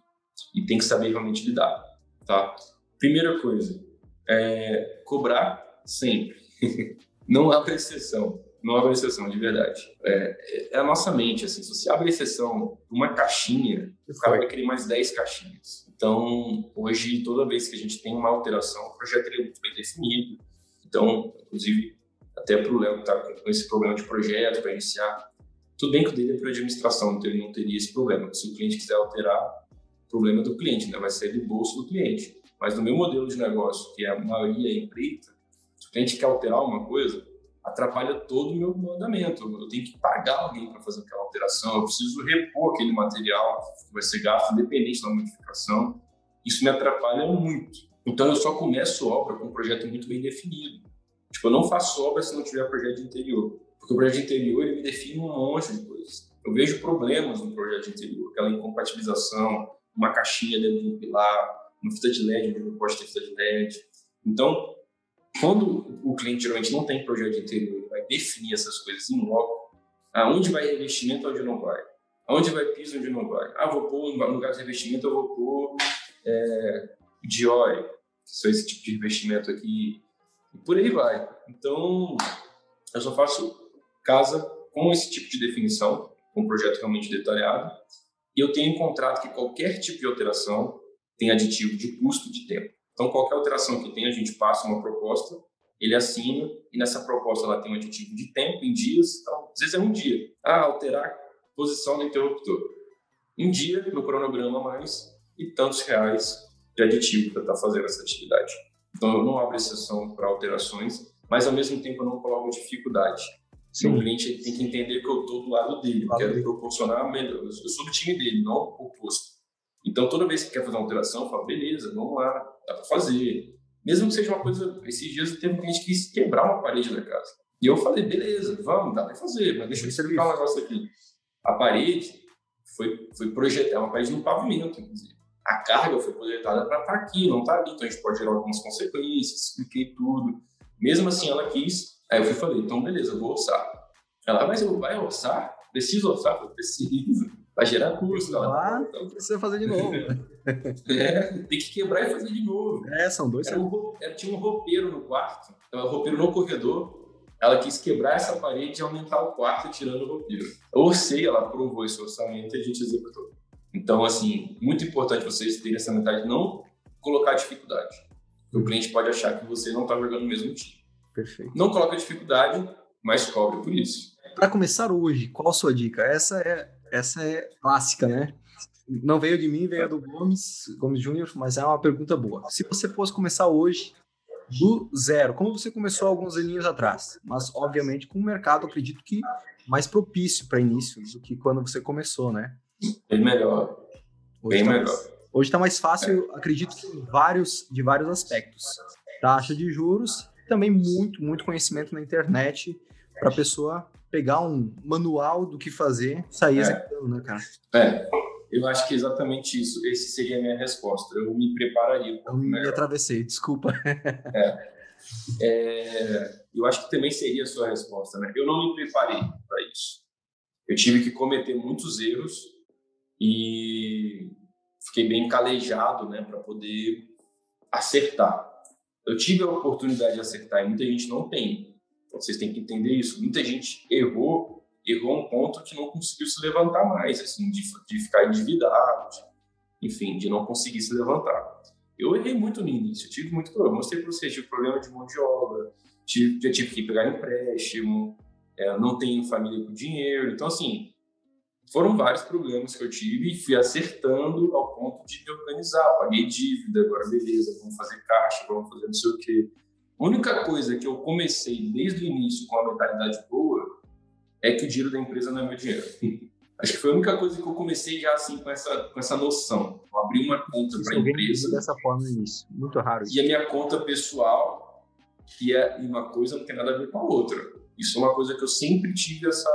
e tem que saber realmente lidar, tá? Primeira coisa, é cobrar sempre. Não há exceção. Não abre exceção, de verdade. É, é, a nossa mente, assim, se você abre exceção uma caixinha, o cara vai querer mais 10 caixinhas. Então, hoje, toda vez que a gente tem uma alteração, o projeto é muito bem definido. Então, inclusive, até para o Léo que está com esse problema de projeto, para iniciar, tudo bem que o dele é para administração, então ele não teria esse problema. Se o cliente quiser alterar, o problema é do cliente, né? vai sair do bolso do cliente. Mas no meu modelo de negócio, que é a maioria é empreita, se o cliente quer alterar uma coisa, atrapalha todo o meu mandamento. Eu tenho que pagar alguém para fazer aquela alteração, eu preciso repor aquele material que vai ser gasto, independente da modificação. Isso me atrapalha muito. Então, eu só começo obra com um projeto muito bem definido. Tipo, eu não faço obra se não tiver projeto de interior. Porque o projeto de interior, ele me define um monte de coisas. Eu vejo problemas no projeto de interior, aquela incompatibilização, uma caixinha dentro de um pilar, uma fita de LED onde não pode ter fita de LED. Então, quando o cliente geralmente não tem projeto de interior, ele vai definir essas coisas em loco, aonde vai revestimento, onde não vai, aonde vai piso, onde não vai. Ah, vou pôr no lugar de revestimento, eu vou pôr é, Dior, que são esse tipo de revestimento aqui, e por aí vai. Então, eu só faço casa com esse tipo de definição, com um projeto realmente detalhado, e eu tenho encontrado que qualquer tipo de alteração tem aditivo de custo de tempo. Então, qualquer alteração que tenha, a gente passa uma proposta, ele assina, e nessa proposta ela tem um aditivo de tempo, em dias, então, às vezes é um dia. Ah, alterar posição do interruptor. Um dia, no cronograma mais, e tantos reais de aditivo para estar tá fazendo essa atividade. Então, eu não abro exceção para alterações, mas ao mesmo tempo eu não coloco dificuldade. Sim. O cliente tem que entender que eu estou do lado dele, eu quero proporcionar melhor. Eu sou do time dele, não o oposto. Então, toda vez que quer fazer uma alteração, eu falo, beleza, vamos lá, dá para fazer. Mesmo que seja uma coisa, esses dias teve um cliente que quis quebrar uma parede da casa. E eu falei, beleza, vamos, dá para fazer, mas deixa eu explicar um negócio aqui. A parede foi, foi projetada, é uma parede no pavimento, inclusive. A carga foi projetada para estar tá aqui, não está ali, então a gente pode gerar algumas consequências, expliquei tudo. Mesmo assim, ela quis, aí eu fui falei, então beleza, eu vou orçar. Ela, mas eu vai orçar? Preciso orçar? Eu preciso. Vai gerar custo. Lá, então, precisa fazer de novo. é, tem que quebrar e fazer de novo. É, são dois. Era um, era, tinha um roupeiro no quarto, então, um roupeiro no corredor. Ela quis quebrar essa parede e aumentar o quarto tirando o roupeiro. Eu orcei, ela aprovou esse orçamento e a gente executou. Então, assim, muito importante vocês terem essa mentalidade de não colocar dificuldade. O cliente pode achar que você não está jogando no mesmo time. Perfeito. Não coloca dificuldade, mas cobre por isso. Para começar hoje, qual a sua dica? Essa é essa é clássica, né? Não veio de mim, veio do Gomes, Gomes Júnior, mas é uma pergunta boa. Se você fosse começar hoje do zero, como você começou alguns aninhos atrás, mas obviamente com um mercado, acredito que mais propício para início do que quando você começou, né? Bem melhor. Hoje Bem tá melhor. Mais, hoje está mais fácil, é. acredito que vários, de vários aspectos. Taxa de juros, também muito, muito conhecimento na internet para a pessoa pegar um manual do que fazer, sair é. executando, né, cara? É, eu acho que é exatamente isso. Esse seria a minha resposta. Eu me prepararia. Um eu me melhor. atravessei, desculpa. É. é. eu acho que também seria a sua resposta, né? Eu não me preparei para isso. Eu tive que cometer muitos erros e fiquei bem calejado, né, para poder acertar. Eu tive a oportunidade de acertar e muita gente não tem. Então, vocês têm que entender isso. Muita gente errou, errou um ponto que não conseguiu se levantar mais, assim, de, de ficar endividado, de, enfim, de não conseguir se levantar. Eu errei muito no início, tive muito problema. Mostrei para vocês, tive problema de mão de obra, tive, já tive que pegar empréstimo, é, não tenho família com dinheiro. Então, assim, foram vários problemas que eu tive e fui acertando ao ponto de me organizar. Paguei dívida, agora beleza, vamos fazer caixa, vamos fazer não sei o quê. A única coisa que eu comecei desde o início com a mentalidade boa é que o dinheiro da empresa não é meu dinheiro. Acho que foi a única coisa que eu comecei já assim com essa, com essa noção. Eu abri uma conta para a empresa. dessa forma no início. Muito raro. Isso. E a minha conta pessoal, que é uma coisa, não tem nada a ver com a outra. Isso é uma coisa que eu sempre tive essa,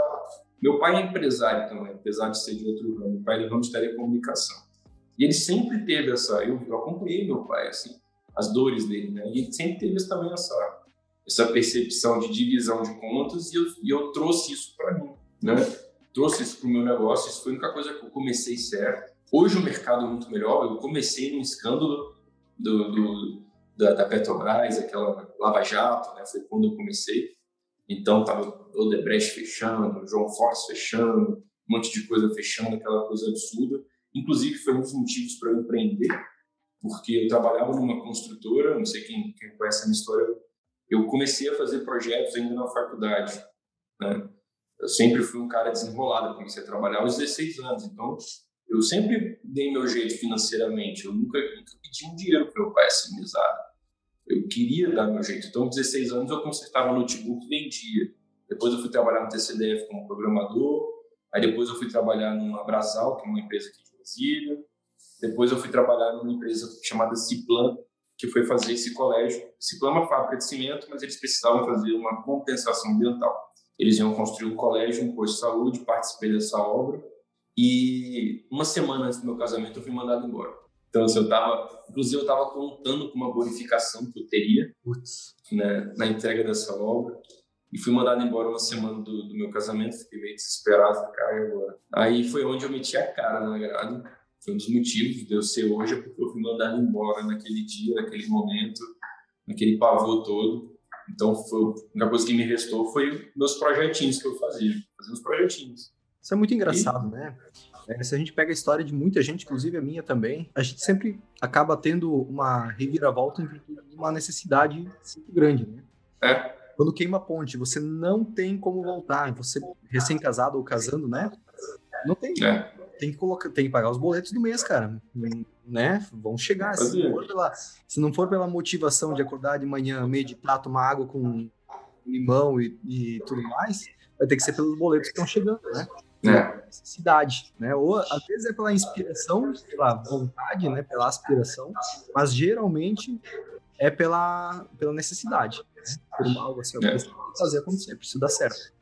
meu pai é empresário também, apesar de ser de outro ramo. Meu pai é ramo de telecomunicação. E ele sempre teve essa. Eu, eu acompanhei meu pai, assim, as dores dele, né? E sempre teve também essa, essa percepção de divisão de contas e eu, e eu trouxe isso para mim, né? Trouxe isso para o meu negócio. Isso foi a única coisa que eu comecei certo. Hoje o mercado é muito melhor. Eu comecei num escândalo do, do da, da, Petrobras, aquela Lava Jato, né? Foi quando eu comecei. Então, estava Odebrecht fechando, João Force fechando, um monte de coisa fechando, aquela coisa absurda. Inclusive, foi um dos motivos para eu empreender, porque eu trabalhava numa construtora, não sei quem, quem conhece a minha história, eu comecei a fazer projetos ainda na faculdade. Né? Eu sempre fui um cara desenrolado, comecei a trabalhar aos 16 anos, então eu sempre dei meu jeito financeiramente, eu nunca, nunca pedi um dinheiro para meu pai assim, eu queria dar meu jeito. Então, 16 anos eu consertava notebook e vendia. Depois eu fui trabalhar no TCDF como programador. Aí depois eu fui trabalhar numa Brasal, que é uma empresa aqui de Brasília. Depois eu fui trabalhar numa empresa chamada Ciplan, que foi fazer esse colégio. Ciplan é uma fábrica de cimento, mas eles precisavam fazer uma compensação ambiental. Eles iam construir um colégio, um posto de saúde, participei dessa obra. E uma semana antes do meu casamento eu fui mandado embora. Então, assim, eu tava, inclusive, eu estava contando com uma bonificação que eu teria né, na entrega dessa obra. E fui mandado embora uma semana do, do meu casamento, fiquei meio desesperado, cara, agora. Aí foi onde eu meti a cara na grade. Foi um dos motivos de eu ser hoje, é porque eu fui mandado embora naquele dia, naquele momento, naquele pavor todo. Então, foi, a única coisa que me restou foi meus projetinhos que eu fazia, fazer uns projetinhos. Isso é muito engraçado, e... né? É, se a gente pega a história de muita gente, inclusive a minha também, a gente sempre acaba tendo uma reviravolta em virtude de uma necessidade muito grande, né? É. Quando queima a ponte, você não tem como voltar. Você recém-casado ou casando, né? Não tem. É. Tem que colocar, tem que pagar os boletos do mês, cara. Né? Vão chegar. Se não, for pela, se não for pela motivação de acordar de manhã, meditar, tomar água com limão e, e tudo mais, vai ter que ser pelos boletos que estão chegando, né? é. necessidade, né? Ou às vezes é pela inspiração, pela vontade, né? Pela aspiração, mas geralmente é pela, pela necessidade, né? por algo assim, é. fazer acontecer, precisa dar certo.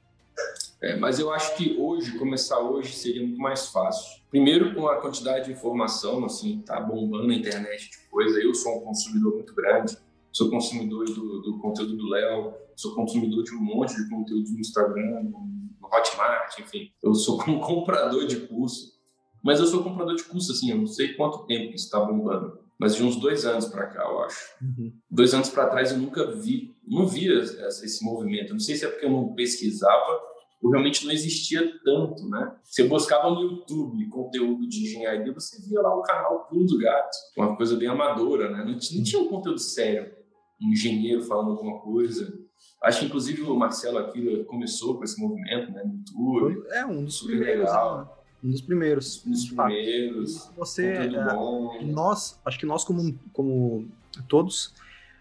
É, mas eu acho que hoje, começar hoje, seria muito mais fácil. Primeiro, com a quantidade de informação, assim, tá bombando na internet de coisa. Eu sou um consumidor muito grande, sou consumidor do, do conteúdo do Léo, sou consumidor de um monte de conteúdo no Instagram, Hotmart, enfim. Eu sou um comprador de curso, mas eu sou comprador de curso, assim, eu não sei quanto tempo isso está bombando, mas de uns dois anos para cá, eu acho. Uhum. Dois anos para trás eu nunca vi, não via esse movimento. Não sei se é porque eu não pesquisava realmente não existia tanto, né? Você buscava no YouTube conteúdo de engenharia, você via lá o canal Pulo do Gato, uma coisa bem amadora, né? Não tinha, não tinha um conteúdo sério, um engenheiro falando alguma coisa. Acho que, inclusive, o Marcelo aqui começou com esse movimento, né, no YouTube. É, um dos primeiros. Né? Um dos primeiros. Um dos primeiros. Você, é, bom. nós, acho que nós como, como todos,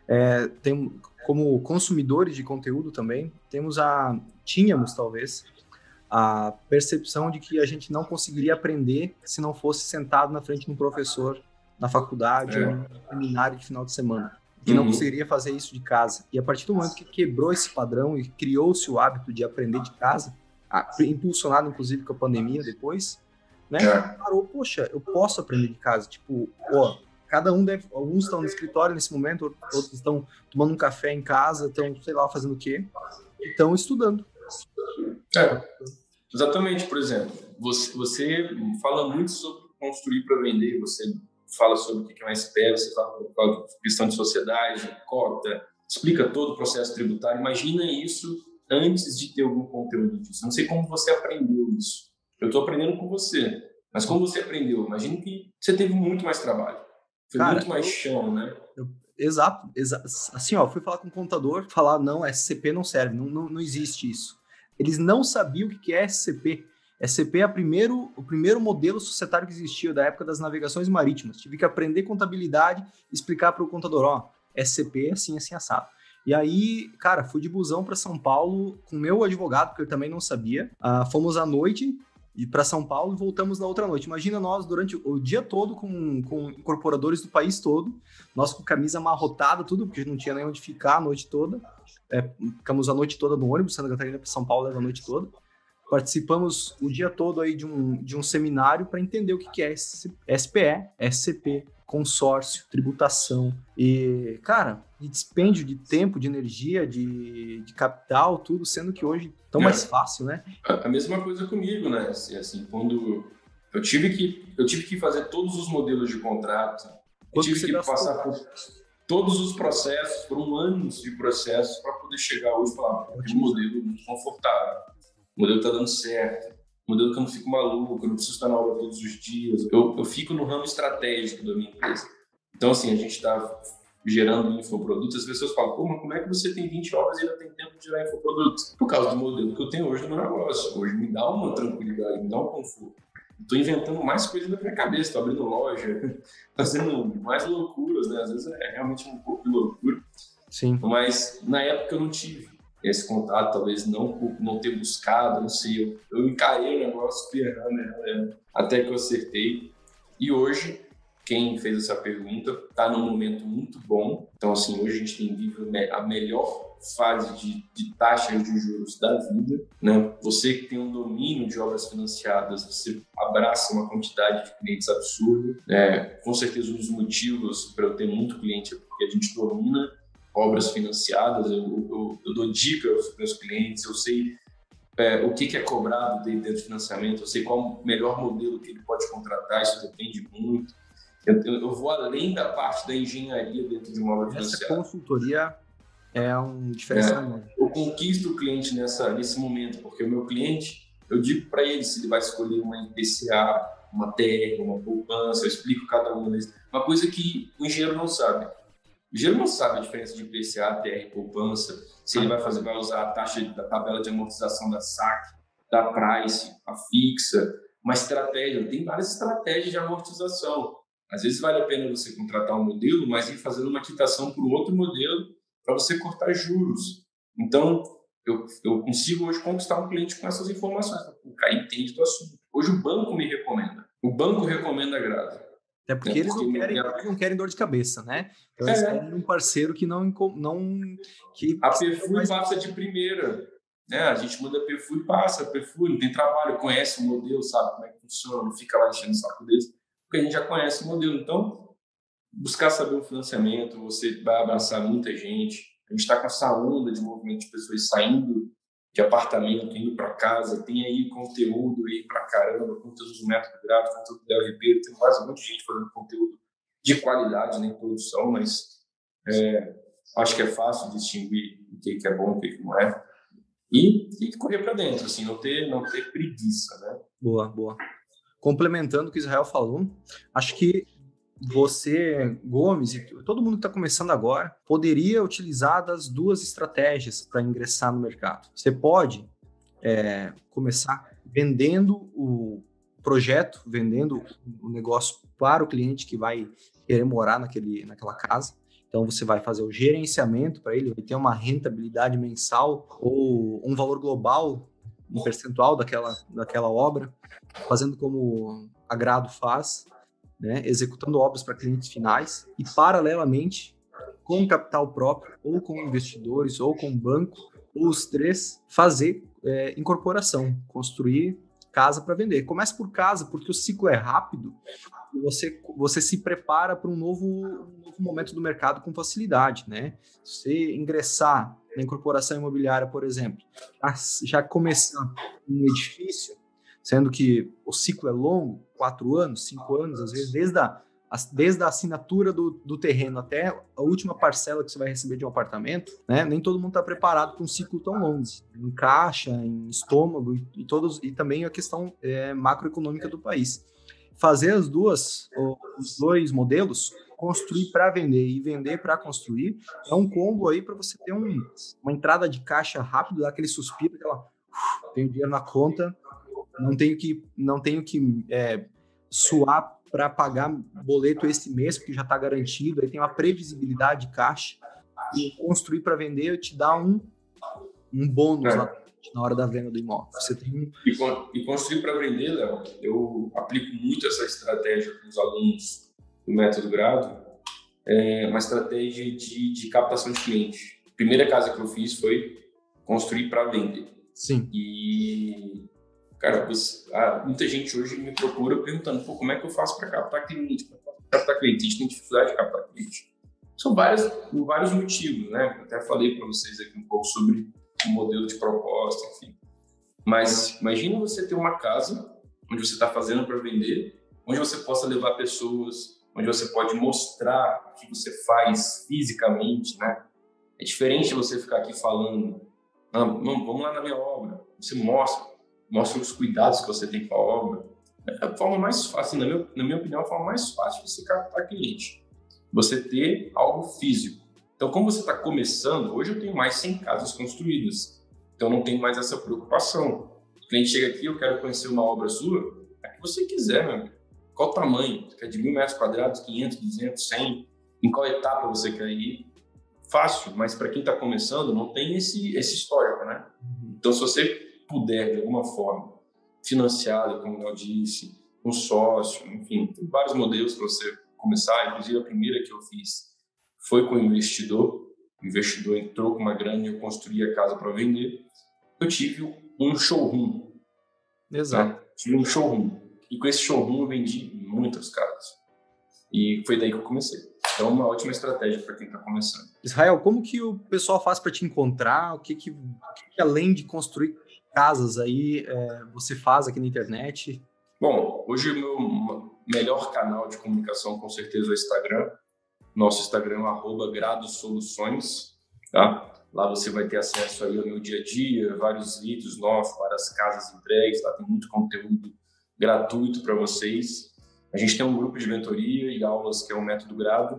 é, tem, como consumidores de conteúdo também, temos a, tínhamos talvez, a percepção de que a gente não conseguiria aprender se não fosse sentado na frente de um professor na faculdade é. ou no seminário de final de semana que uhum. não conseguiria fazer isso de casa. E a partir do momento que quebrou esse padrão e criou-se o hábito de aprender de casa, impulsionado inclusive com a pandemia depois, né? É. Parou, poxa, eu posso aprender de casa. Tipo, ó, cada um deve, alguns estão no escritório nesse momento, outros estão tomando um café em casa, estão, sei lá, fazendo o quê? Estão estudando. É, exatamente, por exemplo, você, você fala muito sobre construir para vender, você fala sobre o que é um SPE, você fala, fala questão de sociedade, cota, explica todo o processo tributário. Imagina isso antes de ter algum conteúdo disso. Não sei como você aprendeu isso. Eu estou aprendendo com você. Mas como você aprendeu? Imagino que você teve muito mais trabalho. Foi Cara, muito mais chão, né? Eu, exato, exato. Assim, ó, fui falar com o contador, falar, não, SCP não serve, não, não, não existe isso. Eles não sabiam o que é SCP. SCP é primeiro, o primeiro modelo societário que existiu da época das navegações marítimas. Tive que aprender contabilidade explicar para o contador, ó, SCP é assim, assim, assado. E aí, cara, fui de busão para São Paulo com meu advogado, porque eu também não sabia. Uh, fomos à noite e para São Paulo e voltamos na outra noite. Imagina nós durante o dia todo com, com incorporadores do país todo, nós com camisa amarrotada, tudo, porque não tinha nem onde ficar a noite toda. É, ficamos a noite toda no ônibus, Santa Catarina para São Paulo leva a noite toda. Participamos o dia todo aí de um, de um seminário para entender o que, que é SPE, SCP, consórcio, tributação. E, cara, de dispêndio de tempo, de energia, de, de capital, tudo, sendo que hoje tão é. mais fácil, né? A, a, mesma coisa comigo, né? Assim, assim, quando eu tive que eu tive que fazer todos os modelos de contrato, eu tive que passar por todos os processos, por um ano de processos para poder chegar hoje e falar, um modelo muito confortável, o modelo está dando certo, modelo que eu não fico maluco, eu não preciso estar na aula todos os dias, eu, eu fico no ramo estratégico da minha empresa. Então, assim, a gente está gerando infoprodutos, as pessoas falam, pô, mas como é que você tem 20 horas e ainda tem tempo de gerar infoprodutos? Por causa do modelo que eu tenho hoje no meu negócio. Hoje me dá uma tranquilidade, me dá um conforto. Estou inventando mais coisas na minha cabeça, estou abrindo loja, fazendo mais loucuras, né? Às vezes é realmente um pouco de loucura. Sim. Mas na época eu não tive esse contato, talvez não não ter buscado, não sei. Eu, eu encarei o negócio ferrando, né? até que eu acertei. E hoje quem fez essa pergunta está num momento muito bom. Então, assim, hoje a gente tem vivo a melhor fase de, de taxas de juros da vida. Né? Você que tem um domínio de obras financiadas, você abraça uma quantidade de clientes absurda. Né? Com certeza, um dos motivos para eu ter muito cliente é porque a gente domina obras financiadas. Eu, eu, eu dou dicas para os meus clientes, eu sei é, o que, que, é cobrado dentro do financiamento, eu sei qual o melhor modelo que ele pode contratar, isso depende muito. Eu, eu, vou além da parte da engenharia dentro de uma obra Essa consultoria é um diferencial. É, eu conquisto o cliente nessa, nesse momento, porque o meu cliente, eu digo para ele se ele vai escolher uma IPCA, uma TR, uma poupança, eu explico cada uma deles. Uma coisa que o engenheiro não sabe. O não sabe a diferença de IPCA, TR, poupança, se ele vai fazer, vai usar a taxa da tabela de amortização da SAC, da price, a fixa, uma estratégia. Tem várias estratégias de amortização. Às vezes vale a pena você contratar um modelo, mas ir fazendo uma quitação por um outro modelo para você cortar juros. Então, eu, eu consigo hoje conquistar um cliente com essas informações. O cara entende do assunto. Hoje o banco me recomenda. O banco recomenda a grade. Até porque, é, eles, não querem, não querem dor de cabeça, né? Então, eles é. querem um parceiro que não... não que a Perfui mais... passa de primeira. Né? A gente manda a Perfui, passa. A Perfui não tem trabalho, conhece o modelo, sabe como é que funciona, não fica lá enchendo o saco deles porque a gente já conhece o modelo. Então, buscar saber o financiamento, você vai abraçar muita gente. A gente está com essa onda de movimento de pessoas saindo de apartamento, indo para casa. Tem aí conteúdo aí para caramba, conteúdo do método gráfico, conteúdo do Ribeiro. Tem quase um monte de gente fazendo conteúdo de qualidade, nem todos são, mas é, acho que é fácil distinguir o que, é bom e o que, não é. E, e correr para dentro, assim, não ter, não ter preguiça, né? Boa, boa complementando o que Israel falou, acho que você, Gomes, e todo mundo que está começando agora, poderia utilizar das duas estratégias para ingressar no mercado. Você pode é, começar vendendo o projeto, vendendo o negócio para o cliente que vai querer morar naquele, naquela casa. Então você vai fazer o gerenciamento para ele, vai ter uma rentabilidade mensal ou um valor global um percentual daquela, daquela obra, fazendo como a Grado faz, né, executando obras para clientes finais e, paralelamente, com capital próprio, ou com investidores, ou com banco, ou os três, fazer é, incorporação, construir casa para vender. Comece por casa, porque o ciclo é rápido e você, você se prepara para um novo, um novo momento do mercado com facilidade, né? Se ingressar na incorporação imobiliária, por exemplo, já começar um edifício, sendo que o ciclo é longo, quatro anos, cinco anos, às vezes desde a, desde a assinatura do, do terreno até a última parcela que você vai receber de um apartamento, né? Nem todo mundo está preparado para um ciclo tão longo, em caixa, em estômago e, e todos e também a questão é, macroeconômica do país. Fazer as duas, os dois modelos, construir para vender e vender para construir, é um combo aí para você ter um, uma entrada de caixa rápido, dar aquele suspiro, aquela tenho dinheiro na conta, não tenho que não tenho que é, suar para pagar boleto esse mês, porque já está garantido, aí tem uma previsibilidade de caixa. E construir para vender te dá um, um bônus é. na, na hora da venda do imóvel. Você tem um... e, e construir para vender, Léo, eu aplico muito essa estratégia com os alunos do método grado, é uma estratégia de, de captação de cliente. A primeira casa que eu fiz foi construir para vender. Sim. E Cara, você, ah, muita gente hoje me procura perguntando, pô, como é que eu faço para captar cliente? Para captar cliente, a gente tem dificuldade de captar cliente. São vários, vários motivos, né? Eu até falei para vocês aqui um pouco sobre o modelo de proposta, enfim. Mas imagina você ter uma casa onde você está fazendo para vender, onde você possa levar pessoas, onde você pode mostrar o que você faz fisicamente, né? É diferente você ficar aqui falando, vamos lá na minha obra. Você mostra, mostra os cuidados que você tem com a obra. É a forma mais fácil, na minha, na minha opinião, a forma mais fácil de você captar cliente. Você ter algo físico. Então, como você está começando, hoje eu tenho mais 100 casas construídas. Então, não tenho mais essa preocupação. O cliente chega aqui, eu quero conhecer uma obra sua, é que você quiser, meu amigo. Qual o tamanho? Você quer de mil metros quadrados, 500, 200, 100? Em qual etapa você quer ir? Fácil, mas para quem está começando, não tem esse, esse histórico, né? Uhum. Então, se você puder, de alguma forma, financiado, como eu disse, um sócio, enfim, tem vários modelos para você começar. Inclusive, a primeira que eu fiz foi com o investidor. O investidor entrou com uma grana e eu construí a casa para vender. Eu tive um showroom. Exato. Né? Tive um showroom. E com esse showroom eu vendi muitas casas. E foi daí que eu comecei. Então, uma ótima estratégia para quem está começando. Israel, como que o pessoal faz para te encontrar? O que, que, o que, além de construir casas aí é, você faz aqui na internet? Bom, hoje o meu melhor canal de comunicação com certeza é o Instagram. Nosso Instagram é gradosoluções, tá? Lá você vai ter acesso aí ao meu dia a dia, vários vídeos novos, várias casas entregues, lá tem muito conteúdo gratuito para vocês. A gente tem um grupo de mentoria e aulas que é o Método Grado.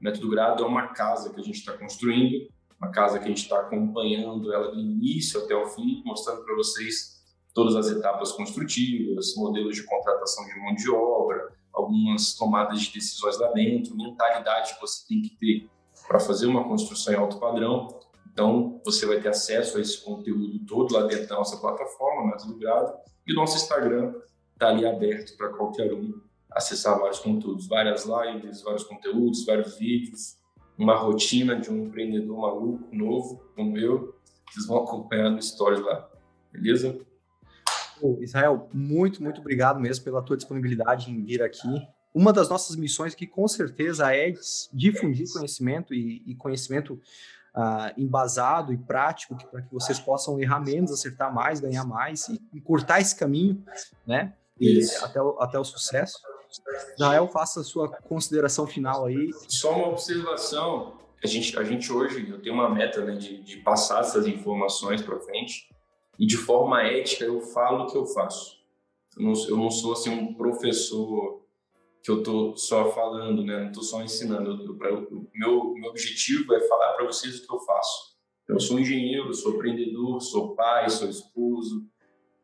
O Método Grado é uma casa que a gente está construindo uma casa que a gente está acompanhando ela do início até o fim, mostrando para vocês todas as etapas construtivas, modelos de contratação de mão de obra, algumas tomadas de decisões lá dentro, mentalidade que você tem que ter para fazer uma construção em alto padrão. Então, você vai ter acesso a esse conteúdo todo lá dentro da nossa plataforma, Método Grado, e o nosso Instagram está ali aberto para qualquer um acessar vários conteúdos, várias lives, vários conteúdos, vários vídeos, uma rotina de um empreendedor maluco, novo, como eu, vocês vão acompanhar no Stories lá, beleza? Israel, muito, muito obrigado mesmo pela tua disponibilidade em vir aqui. Uma das nossas missões aqui, com certeza, é difundir conhecimento e, e conhecimento uh, embasado e prático para que vocês possam errar menos, acertar mais, ganhar mais e encurtar esse caminho, né? E até o, até o sucesso. Israel, faça sua consideração final aí. Só uma observação. A gente, a gente hoje, eu tenho uma meta né, de, de passar essas informações para frente e de forma ética eu falo o que eu faço. Eu não, eu não sou assim um professor que eu tô só falando, né? Não tô só ensinando. O meu, meu objetivo é falar para vocês o que eu faço. Eu sou engenheiro, sou empreendedor, sou pai, sou esposo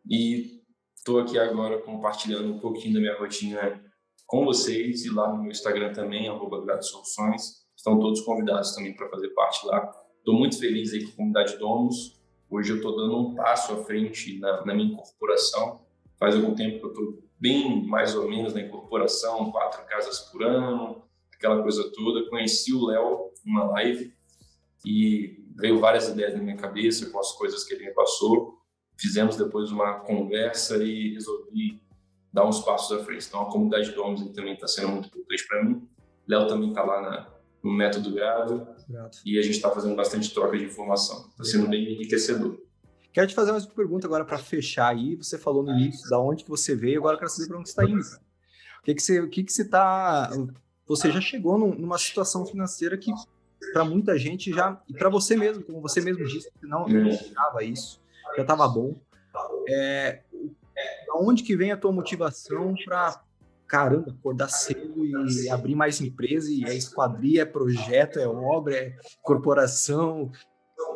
e estou aqui agora compartilhando um pouquinho da minha rotina com vocês e lá no meu Instagram também, arroba Soluções. Estão todos convidados também para fazer parte lá. Estou muito feliz aí com a comunidade Domus. Hoje eu estou dando um passo à frente na, na minha incorporação. Faz algum tempo que eu estou bem mais ou menos na incorporação, quatro casas por ano, aquela coisa toda. Conheci o Léo numa live e veio várias ideias na minha cabeça com as coisas que ele me passou. Fizemos depois uma conversa e resolvi dar uns passos à frente. Então, a comunidade do Homens também está sendo muito importante para mim. Léo também está lá na, no método grado Grato. e a gente está fazendo bastante troca de informação. Está sendo bem enriquecedor. Quero te fazer mais uma pergunta agora para fechar aí. Você falou no início da onde que você veio, agora eu quero saber para onde você está indo. O que que você, o que que você está você já chegou num, numa situação financeira que para muita gente já e para você mesmo, como você mesmo disse, não esperava isso, já estava bom. É, onde que vem a tua motivação para caramba, acordar cedo e abrir mais empresa, e é esquadria, é projeto, é obra, é corporação.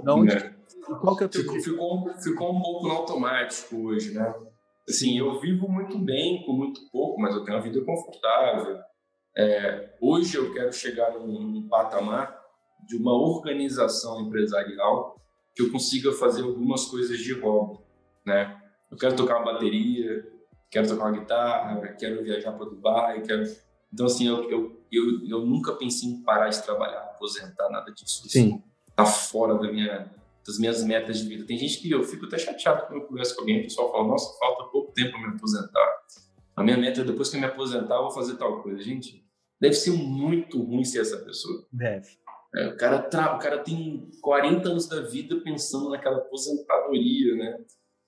Da onde, é. Qual que é o teu ficou, ficou, ficou um pouco no automático hoje, né? Assim, eu vivo muito bem com muito pouco, mas eu tenho uma vida confortável. É, hoje eu quero chegar num, num patamar de uma organização empresarial que eu consiga fazer algumas coisas de hobby, né? Eu quero tocar uma bateria, quero tocar uma guitarra, quero viajar para Dubai, quero... Então, assim, eu, eu, eu, eu, nunca pensei em parar de trabalhar, aposentar, nada disso. Sim. Tá fora da minha, das minhas metas de vida. Tem gente que eu fico até chateado quando eu converso com alguém, o pessoal fala, nossa, falta pouco tempo para me aposentar. A minha meta é depois que eu me aposentar, eu vou fazer tal coisa. Gente, deve ser muito ruim ser essa pessoa. Deve. É, o, cara tra... o cara tem 40 anos da vida pensando naquela aposentadoria, né?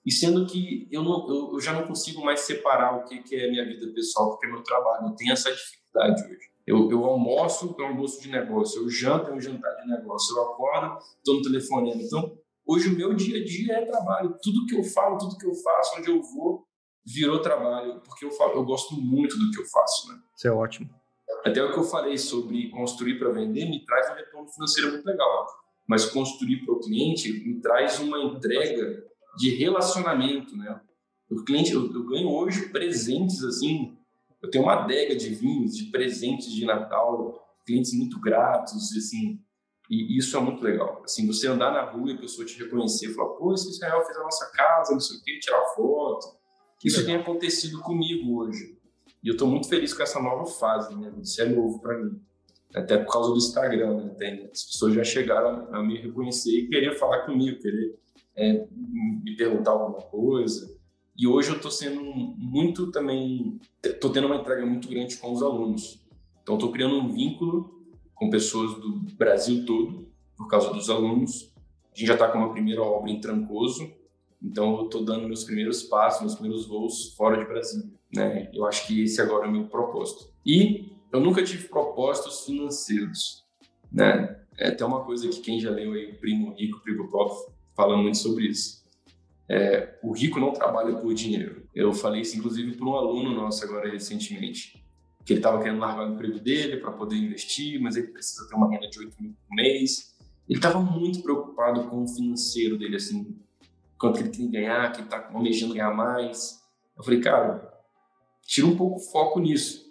E sendo que eu, não, eu, eu já não consigo mais separar o que, que é minha vida pessoal, o que é meu trabalho. Eu tenho essa dificuldade hoje. Eu, eu almoço, é um almoço de negócio. Eu janto, é um jantar de negócio. Eu acordo, estou no telefone. Então, hoje o meu dia a dia é trabalho. Tudo que eu falo, tudo que eu faço, onde eu vou, virou trabalho. Porque eu, falo, eu gosto muito do que eu faço. Né? Isso é ótimo. Até o que eu falei sobre construir para vender me traz um retorno financeiro muito legal. Mas construir para o cliente me traz uma entrega de relacionamento, né? O cliente, eu, eu, ganho hoje presentes assim, eu tenho uma adega de vinhos, de presentes de Natal, clientes muito gratos, assim, e isso é muito legal. Assim, você andar na rua e a pessoa te reconhecer, falar, pô, esse Israel fez a nossa casa, não sei o quê, tirar foto. Isso tem acontecido comigo hoje. E eu estou muito feliz com essa nova fase, né? Isso é novo para mim. Até por causa do Instagram, né? Tem, as pessoas já chegaram a me reconhecer e querer falar comigo, querer é, me perguntar alguma coisa. E hoje eu estou sendo muito também, estou tendo uma entrega muito grande com os alunos. Então, estou criando um vínculo com pessoas do Brasil todo, por causa dos alunos. A gente já está com uma primeira obra em Trancoso, então eu estou dando meus primeiros passos, meus primeiros voos fora de Brasília. Né? Eu acho que esse agora é o meu propósito. E eu nunca tive propósitos financeiros. Né? É até uma coisa que quem já leu aí, o Primo Rico, Primo Pobre, fala muito sobre isso. É, o rico não trabalha por dinheiro. Eu falei isso, inclusive, para um aluno nosso agora recentemente, que ele estava querendo largar o emprego dele para poder investir, mas ele precisa ter uma renda de 8 mil por mês. Ele estava muito preocupado com o financeiro dele, assim, quanto ele tem que ganhar, que está almejando ganhar mais. Eu falei, cara, tira um pouco o foco nisso,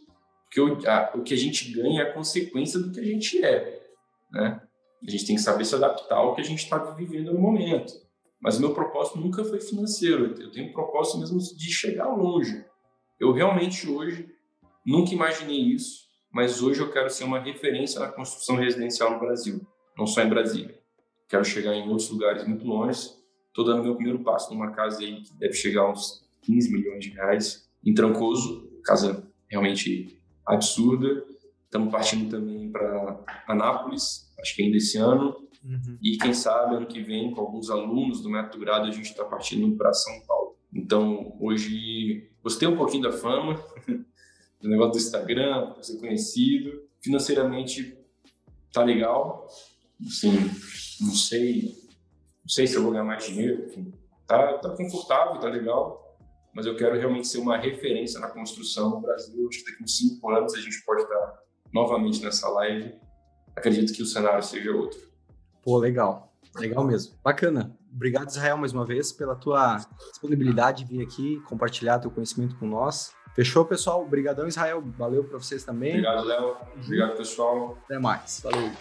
porque o, a, o que a gente ganha é a consequência do que a gente é, né? A gente tem que saber se adaptar ao que a gente está vivendo no momento. Mas o meu propósito nunca foi financeiro. Eu tenho um propósito mesmo de chegar longe. Eu realmente hoje nunca imaginei isso, mas hoje eu quero ser uma referência na construção residencial no Brasil, não só em Brasília. Quero chegar em outros lugares muito longe. Estou dando meu primeiro passo numa casa aí que deve chegar a uns 15 milhões de reais, em Trancoso, casa realmente absurda. Estamos partindo também para Anápolis, acho que ainda esse ano. Uhum. E quem sabe ano que vem, com alguns alunos do método grado, a gente está partindo para São Paulo. Então, hoje, gostei um pouquinho da fama, do negócio do Instagram, ser conhecido. Financeiramente, tá legal. Assim, não sei, não sei se eu vou ganhar mais dinheiro. Enfim, tá, tá confortável, tá legal. Mas eu quero realmente ser uma referência na construção no Brasil. Acho que daqui uns cinco anos a gente pode estar novamente nessa live, acredito que o cenário seja outro. Pô, legal. Legal mesmo. Bacana. Obrigado, Israel, mais uma vez, pela tua disponibilidade de vir aqui compartilhar teu conhecimento com nós. Fechou, pessoal? Obrigadão, Israel. Valeu para vocês também. Obrigado, Léo. Obrigado, pessoal. Até mais. Valeu.